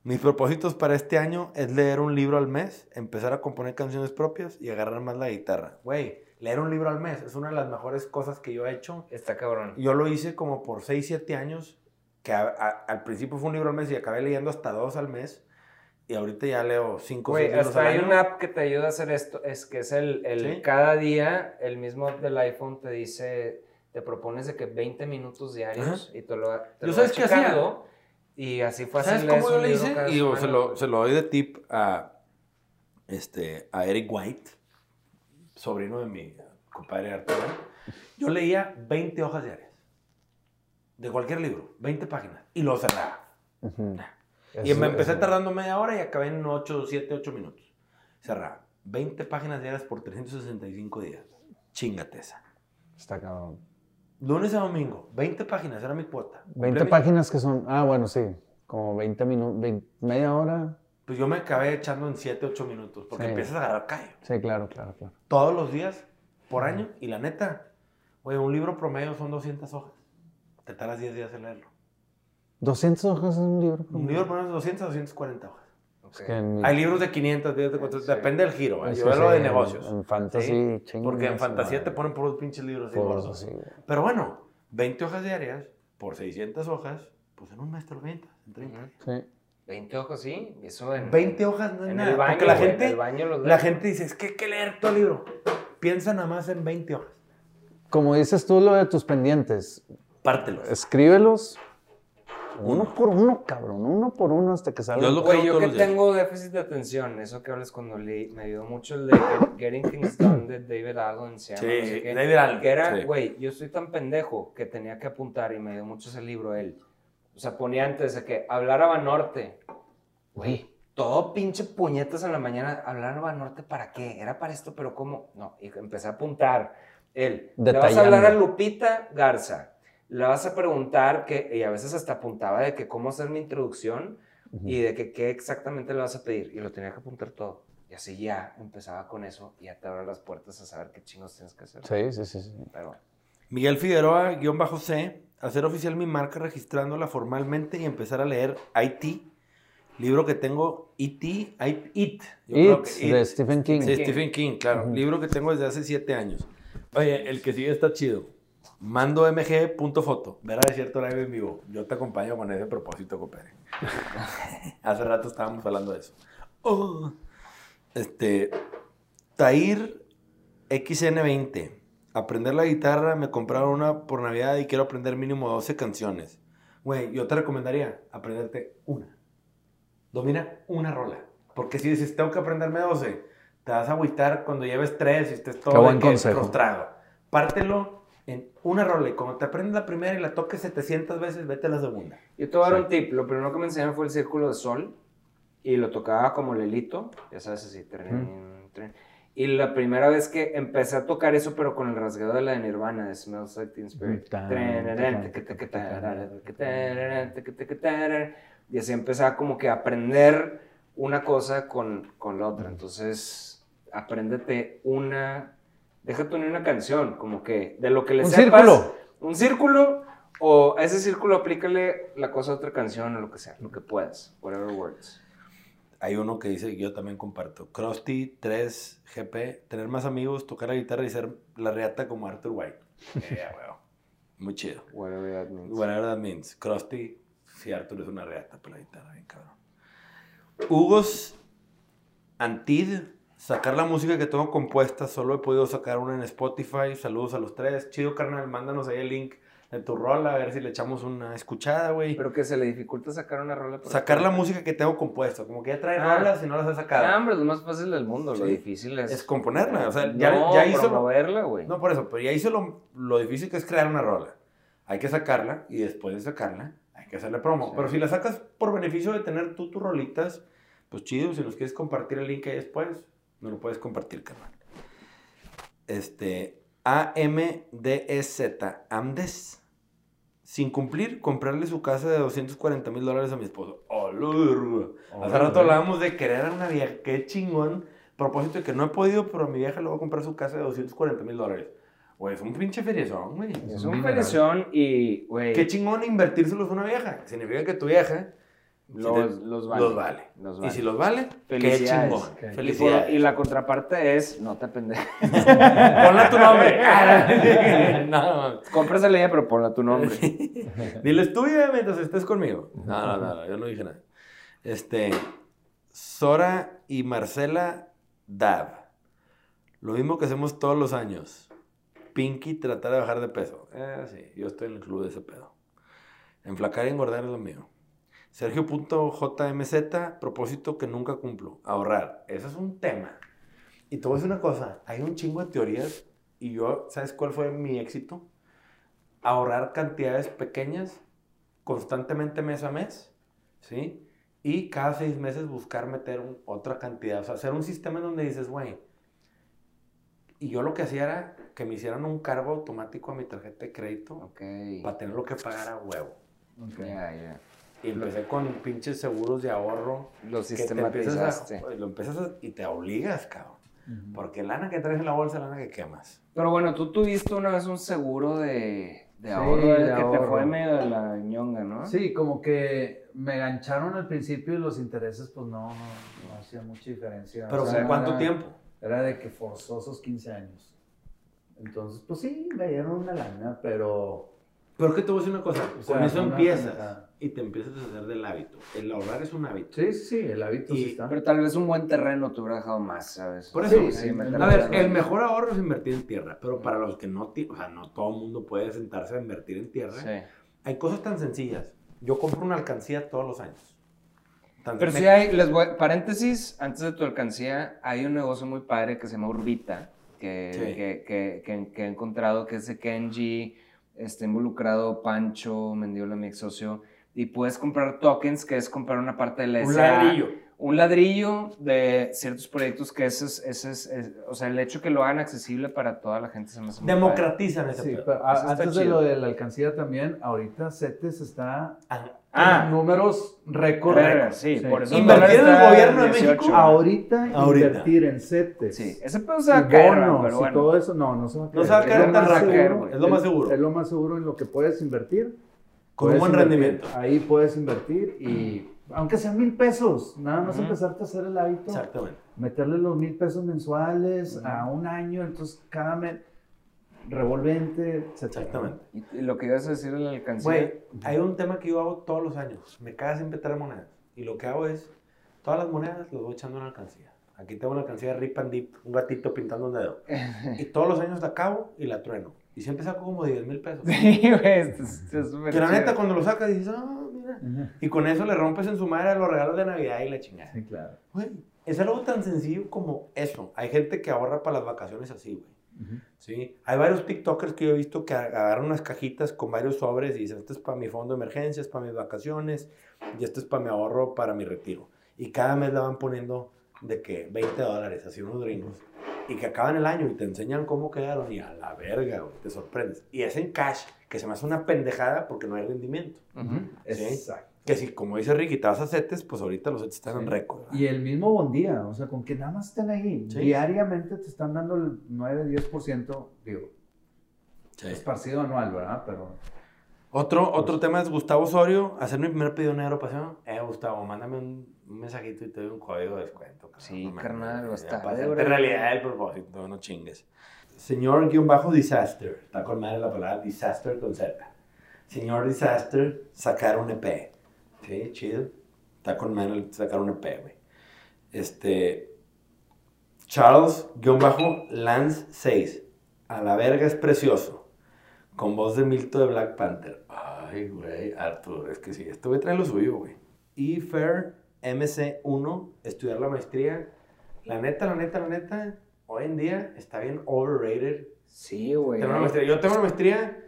Mis propósitos para este año es leer un libro al mes, empezar a componer canciones propias y agarrar más la guitarra. Güey, leer un libro al mes es una de las mejores cosas que yo he hecho. Está cabrón. Yo lo hice como por 6, 7 años, que a- a- al principio fue un libro al mes y acabé leyendo hasta dos al mes. Y ahorita ya leo 5 o 6 Güey, hasta hay una app que te ayuda a hacer esto, es que es el, el Sí. cada día, el mismo app del iPhone te dice, te propones de que 20 minutos diarios y te lo, te ¿Yo lo sabes qué hacía? Y así fue así. ¿Sabes cómo yo le hice? Y yo se lo, se lo doy de tip a, este, a Eric White, sobrino de mi compadre Arturo. Yo leía 20 hojas diarias. De cualquier libro, 20 páginas. Y lo cerraba. Ujú. Y Eso- me empecé eso- tardando media hora y acabé en 8, 7, 8 minutos. Cerraba. 20 páginas diarias por 365 días. Chingate esa. Está cabrón. Lunes a domingo, 20 páginas, era mi cuota. 20 Cumplí mi- páginas que son. Ah, bueno, sí. Como 20 minutos. media hora. Pues yo me acabé echando en 7, 8 minutos, porque Sí. empiezas a agarrar callo. Sí, claro, claro, claro. Todos los días, por año, y la neta, güey, un libro promedio son 200 hojas. Te tardas 10 días en leerlo. 200 hojas en un libro. Un libro promedio es 200 a 240 hojas. Es que en mi- Hay libros de 500, de 400, Sí. depende del giro, ¿eh? yo hablo sí, de en- negocios. En fantasy, ¿sí? chingue Porque en fantasía madre. te ponen puros pinches libros Por gordos. Pero bueno, 20 hojas diarias por 600 hojas, pues en un mes te lo ventas, en 30 Ujú. días. Sí. 20 ojos, sí. Eso en, 20 hojas no es en nada. el baño. porque la güey, gente, en el baño los la gente dice, es que hay que leer todo el libro. Piensa nada más en 20 hojas. Como dices tú lo de tus pendientes, Pártelos. escríbelos uno por uno, cabrón. Uno por uno hasta que salga. Yo lo- creo yo que tengo déficit de atención, eso que hablas cuando leí, me ayudó mucho el de Getting Things Done de David Allen, se llama, Sí, no sé qué, David Allen, Que era, sí. güey, yo soy tan pendejo que tenía que apuntar y me dio mucho ese libro él. O sea, ponía antes de que hablar a Banorte. Güey, todo pinche puñetas en la mañana. ¿Hablar a Banorte para qué? Era para esto, pero ¿cómo? No, y empecé a apuntar. Él, le vas a hablar a. Lupita Garza. Le vas a preguntar que, y a veces hasta apuntaba de que cómo hacer mi introducción y de que qué exactamente le vas a pedir. Y lo tenía que apuntar todo. Y así ya empezaba con eso y ya te abre las puertas a saber qué chingos tienes que hacer. Sí, sí, sí. sí. Pero, Miguel Figueroa, guion bajo C, hacer oficial mi marca registrándola formalmente y empezar a leer IT, libro que tengo, IT, I- It, yo creo It, que de Stephen King. Sí, Stephen King, claro, libro que tengo desde hace siete años. Oye, el que sigue está chido. Mando mg.foto, ver a cierto live en vivo. Yo te acompaño con ese propósito, compadre. [laughs] hace rato estábamos hablando de eso. Oh. Este, Tair XN20. Aprender la guitarra, me compraron una por Navidad y quiero aprender mínimo 12 canciones. Güey, yo te recomendaría aprenderte una. Domina una rola. Porque si dices, tengo que aprenderme 12, te vas a agüitar cuando lleves tres y estés todo Qué buen consejo. frustrado. Pártelo en una rola y cuando te aprendes la primera y la toques 700 veces, vete a la segunda. yo te voy a dar un tip. Lo primero que me enseñaron fue el círculo de sol y lo tocaba como lelito, ya sabes, así. trin, trin. Y la primera vez que empecé a tocar eso, pero con el rasgueo de la de Nirvana, de Smells Like Teen Spirit. Y así empezaba como que a aprender una cosa con, con la otra. Entonces, apréndete una, déjate unir una canción, como que de lo que le Un sepas, círculo. Un círculo, o a ese círculo aplícale la cosa a otra canción o lo que sea, lo que puedas, whatever works. Hay uno que dice, yo también comparto, Krusty 3 GP, tener más amigos, tocar la guitarra y ser la reata como Arthur White. A [laughs] huevo. Muy chido. Whatever that means. Whatever that means. Krusty, si Arthur es una reata por la guitarra, bien cabrón. Hugos Antid, sacar la música que tengo compuesta, solo he podido sacar una en Spotify. Saludos a los tres. Chido, carnal, mándanos ahí el link de tu rola, a ver si le echamos una escuchada, güey. Pero que se le dificulta sacar una rola. por Sacar la música que tengo compuesta, como que ya trae Ah. rolas y no las he sacado. Ah, hombre, es lo más fácil del mundo. Lo difícil es. Es componerla, o sea, ya- no, ya hizo- promoverla, güey. No por eso, pero ya hizo lo, lo difícil que es crear una rola. Hay que sacarla y después de sacarla hay que hacerle promo. Sí. Pero si la sacas por beneficio de tener tú tus rolitas, pues chido, si nos quieres compartir el link ahí después, no lo puedes compartir, carnal. Este, AMDEZ, AMDES. Sin cumplir, comprarle su casa de 240 mil dólares a mi esposo. ¡Oh, lo verga! Hace rato hablábamos de querer a una vieja. ¡Qué chingón! Propósito de que no he podido, pero a mi vieja le voy a comprar su casa de 240 mil dólares. Güey, es un pinche feriezón, güey. Es un felición y, güey. Qué chingón invertírselos a una vieja. Significa que tu vieja Los, si te- los vale. los vale. Los Y si los vale, qué Felicidades. chingón. Felicidades. y la contraparte es, no te pendejes. [laughs] Ponle tu nombre. [laughs] no, Compras la idea, pero ponla tu nombre. [laughs] Diles tuya mientras estés conmigo. No, no, no, no, yo no dije nada. Este, Sora y Marcela Dab. Lo mismo que hacemos todos los años. Pinky tratar de bajar de peso. Eh, sí, yo estoy en el club de ese pedo. Enflacar y engordar es lo mío. Sergio.jmz, propósito que nunca cumplo. Ahorrar. Eso es un tema. Y te voy a decir una cosa. Hay un chingo de teorías. Y yo, ¿sabes cuál fue mi éxito? ahorrar cantidades pequeñas constantemente mes a mes, ¿sí? Y cada seis meses buscar meter un- otra cantidad, o sea, hacer un sistema en donde dices, güey, y yo lo que hacía era que me hicieran un cargo automático a mi tarjeta de crédito Ok. para tenerlo que pagar a huevo. Ya, ya. Y empecé con pinches seguros de ahorro. Lo que te empiezas a- sistematizaste. lo empiezas a- y te obligas, cabrón. Porque lana que traes en la bolsa, lana que quemas. Pero bueno, tú tuviste una vez un seguro de, de Sí, ahorro de que te fue medio de la ñonga, ¿no? Sí, como que me gancharon al principio y los intereses pues no, no, no hacían mucha diferencia. Pero O sea, ¿con cuánto era- tiempo? Era de que forzosos 15 años. Entonces, pues sí, me dieron una lana, pero... Pero que te voy a decir una cosa, O sea, con eso empiezas y te empiezas a hacer del hábito. El ahorrar es un hábito. Sí, sí, sí, el hábito Y- sí está. Pero tal vez un buen terreno te hubiera dejado más, ¿sabes? Por eso, Sí, sí, A ver, el mejor ahorro es invertir en tierra, pero para los que no, ti- o sea, no todo el mundo puede sentarse a invertir en tierra, Sí. hay cosas tan sencillas. Yo compro una alcancía todos los años. Tan- Pero sí hay, les voy, paréntesis, antes de tu alcancía, hay un negocio muy padre que se llama Urbita, que, Sí. que, que, que- que he encontrado que es de Kenji, está involucrado Pancho, Mendiola, mi ex socio, y puedes comprar tokens, que es comprar una parte de la un SA, ladrillo. Un ladrillo de ciertos proyectos que ese es, ese es, es- o sea, el hecho que lo hagan accesible para toda la gente se me hace. Democratizan ese Sí, pero a- antes de lo de la alcancía también, ahorita CETES está Ah, en números récord. Verga, sí, Sí. por eso Invertir en el gobierno de 18. México. Ahorita, Ahorita. invertir en CETES. Sí, ese pedo se va y a caer, bonos pero y bueno. todo eso, no, no se va a caer. No se va a caer tan rápido, es lo más seguro. Es lo más seguro en lo que puedes invertir. Con un buen invertir, rendimiento. Ahí puedes invertir y aunque sean mil pesos, nada más Ujú. empezarte a hacer el hábito, Exactamente. meterle los mil pesos mensuales Ujú. a un año, entonces cada mes revolvente, etcétera. Exactamente. Y, y lo que ibas a decir en la alcancía. Güey, hay un tema que yo hago todos los años. Me caga siempre traer monedas. Y lo que hago es, todas las monedas las voy echando en la alcancía. Aquí tengo una alcancía de Rip and Dip, un gatito pintando un dedo. [laughs] Y todos los años la acabo y la trueno. Y siempre saco como 10 mil pesos. Sí, güey, esto es es la neta, cuando lo sacas dices, ah, Y con eso le rompes en su madre los regalos de Navidad y la chingada. Sí, claro. Güey, es algo tan sencillo como eso. Hay gente que ahorra para las vacaciones así, güey. Ujú. ¿sí? Hay varios TikTokers que yo he visto que agarran unas cajitas con varios sobres y dicen, esto es para mi fondo de emergencias, para mis vacaciones, y esto es para mi ahorro, para mi retiro. Y cada mes la van poniendo de que 20 dólares, así unos gringos. Y que acaban el año y te enseñan cómo quedaron y a la verga, güey, te sorprendes. Y es en cash, que se me hace una pendejada porque no hay rendimiento. Ujú. Sí. Exacto. Que si, como dice Ricky, te vas a CETES, pues ahorita los CETES están en Sí. récord. ¿verdad? Y el mismo buen día, o sea, con que nada más estén ahí, Sí. diariamente te están dando el 9-10%, digo, Sí. esparcido anual, ¿verdad? Pero Otro, otro tema es Gustavo Osorio, hacer mi primer pedido en Aeropasión. Eh, Gustavo, mándame un, un mensajito y te doy un código de descuento. cabrón. Sí, No carnal, ya está verdad. realidad el propósito, no chingues. Señor guion bajo disaster, está con madre la palabra disaster con Z. Señor disaster, sacar un EP. Sí, chido. Está con madre sacar un EP, güey. Este. Charles guion bajo Lance 6. A la verga es precioso. Con voz de Milto de Black Panther. Ay, güey, Arthur, es que sí, este güey trae lo suyo, güey. Y Fair MC1, estudiar la maestría. La neta, la neta, la neta, hoy en día está bien overrated. Sí, güey. Tener una maestría. Yo tengo una maestría,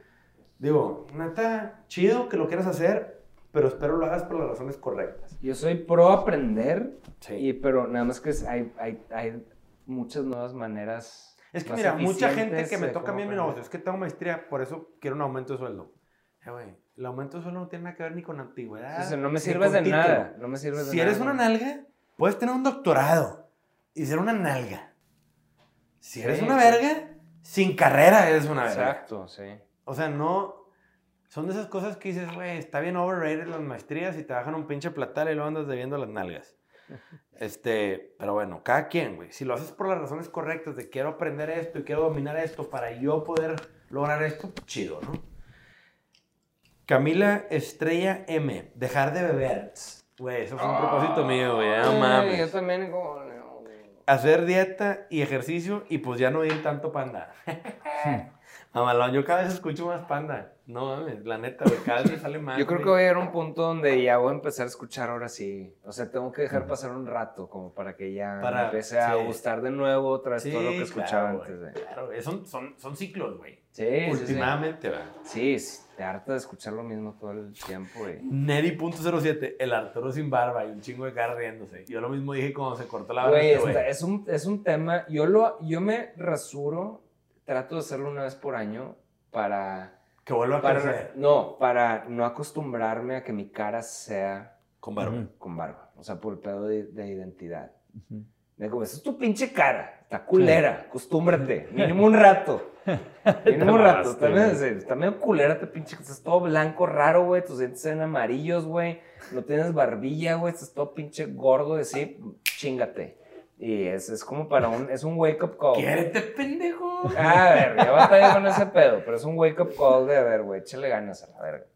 digo, neta, chido que lo quieras hacer, pero espero lo hagas por las razones correctas. Yo soy pro aprender, Sí. y, pero nada más que hay, hay, hay muchas nuevas maneras. Es que mira, mucha gente que me toca a mí en mi negocio, es que tengo maestría, por eso quiero un aumento de sueldo. Eh, güey, el aumento de sueldo no tiene nada que ver ni con antigüedad. O sea, no me sirves de título. nada. No me sirves de Si nada. eres una nalga, puedes tener un doctorado y ser una nalga. Si eres Sí, una sí. verga, sin carrera eres una verga. Exacto, sí. O sea, no. Son de esas cosas que dices, güey, está bien overrated las maestrías y te bajan un pinche platal y luego andas debiendo las nalgas. [laughs] Este, pero bueno, cada quien, güey. Si lo haces por las razones correctas de quiero aprender esto y quiero dominar esto para yo poder lograr esto, pues, chido, ¿no? Camila Estrella M, dejar de beber. Güey, eso fue un propósito mío, güey. No mames. Yo también como... Hacer dieta y ejercicio y pues ya no ir tanto panda. [laughs] Mamalón, yo cada vez escucho más panda. No mames, la neta, güey, cada vez me sale más. Yo creo que voy a llegar a un punto donde ya voy a empezar a escuchar ahora sí. O sea, tengo que dejar pasar un rato como para que ya Para- empiece a sí. gustar de nuevo otra vez Sí, todo lo que escuchaba claro, antes de... Claro, son, son, son ciclos, güey. Sí, sí, sí. Últimamente, va. Sí, sí, te harta de escuchar lo mismo todo el tiempo, güey. Neri.07, el Arturo sin barba y un chingo de cara riéndose. Yo lo mismo dije cuando se cortó la barba. Güey, este es, un, es un tema. Yo, lo, yo me rasuro, trato de hacerlo una vez por año para. Que vuelva a crecer no, para no acostumbrarme a que mi cara sea con barba. Con barba. O sea, por el pedo de, de identidad. De como, esa es tu pinche cara. Está culera. Acostúmbrate. [laughs] Mínimo un rato. Mínimo un rato. está medio culera, te pinche. Estás todo blanco, raro, güey. Tus dientes se ven amarillos, güey. No tienes barbilla, güey. Estás todo pinche gordo, así. Chingate. Y es, es como para un. Es un wake up call. Quiérete, pendejo. A ver, ya batalla con ese pedo. Pero es un wake up call de, a ver, güey. Échale ganas a la verga.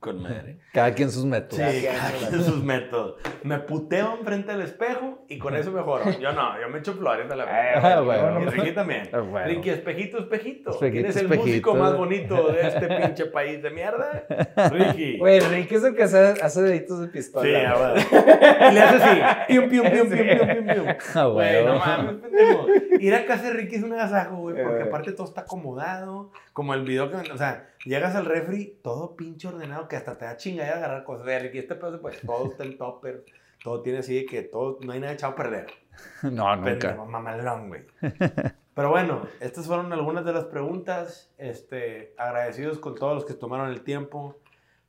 Con madre. Cada quien sus métodos. Sí, cada quien sus métodos. Me puteo enfrente del espejo y con eso mejoro. Yo no, yo me echo flores a la Eh. Ah, bueno. Y Ricky también. Ah, bueno. Ricky, espejito, espejito. Espejito, ¿Quién es el espejito. músico más bonito de este pinche país de mierda? Ricky. Güey, Ricky es el que hace, hace deditos de pistola. Sí, güey. a ver. Y le hace así. Pium, pium, pium, pium, pium, pium, pium. [laughs] Ah, Güey, no bueno. mames, pendejo. Ir a casa de Ricky es un agasajo, güey, porque Eh. aparte todo está acomodado. Como el video que, o sea, llegas al refri, todo pinche ordenado. Que hasta te da chingada agarrar cosas de Ricky. Este pedo, pues todo está el topper, todo tiene así de que todo, no hay nada echado a perder. [laughs] No, nunca. Pendejo, mamalón, güey. [laughs] Pero bueno, estas fueron algunas de las preguntas. Este, agradecidos con todos los que tomaron el tiempo.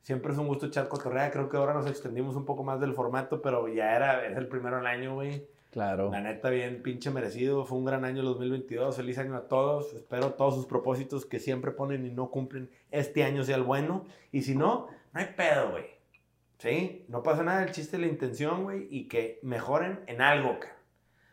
Siempre es un gusto echar cotorrea. Creo que ahora nos extendimos un poco más del formato, pero ya era, es el primero del año, güey. Claro. La neta, bien pinche merecido. Fue un gran año el 2022. Feliz año a todos. Espero todos sus propósitos que siempre ponen y no cumplen este año sea el bueno. Y si no, no hay pedo, güey. ¿Sí? No pasa nada. El chiste es la intención, güey. Y que mejoren en algo, cara.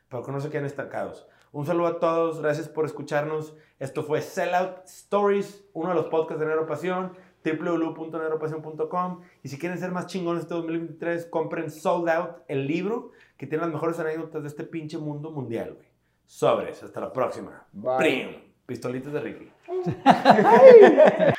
Pero que no se queden estancados. Un saludo a todos. Gracias por escucharnos. Esto fue Sellout Stories, uno de los podcasts de Neuropasión www.neuropasión.com y si quieren ser más chingones este 2023, compren Sold Out, el libro que tiene las mejores anécdotas de este pinche mundo mundial, güey. Sobres, hasta la próxima. Bye. Prim. Pistolitas de Ricky. [laughs]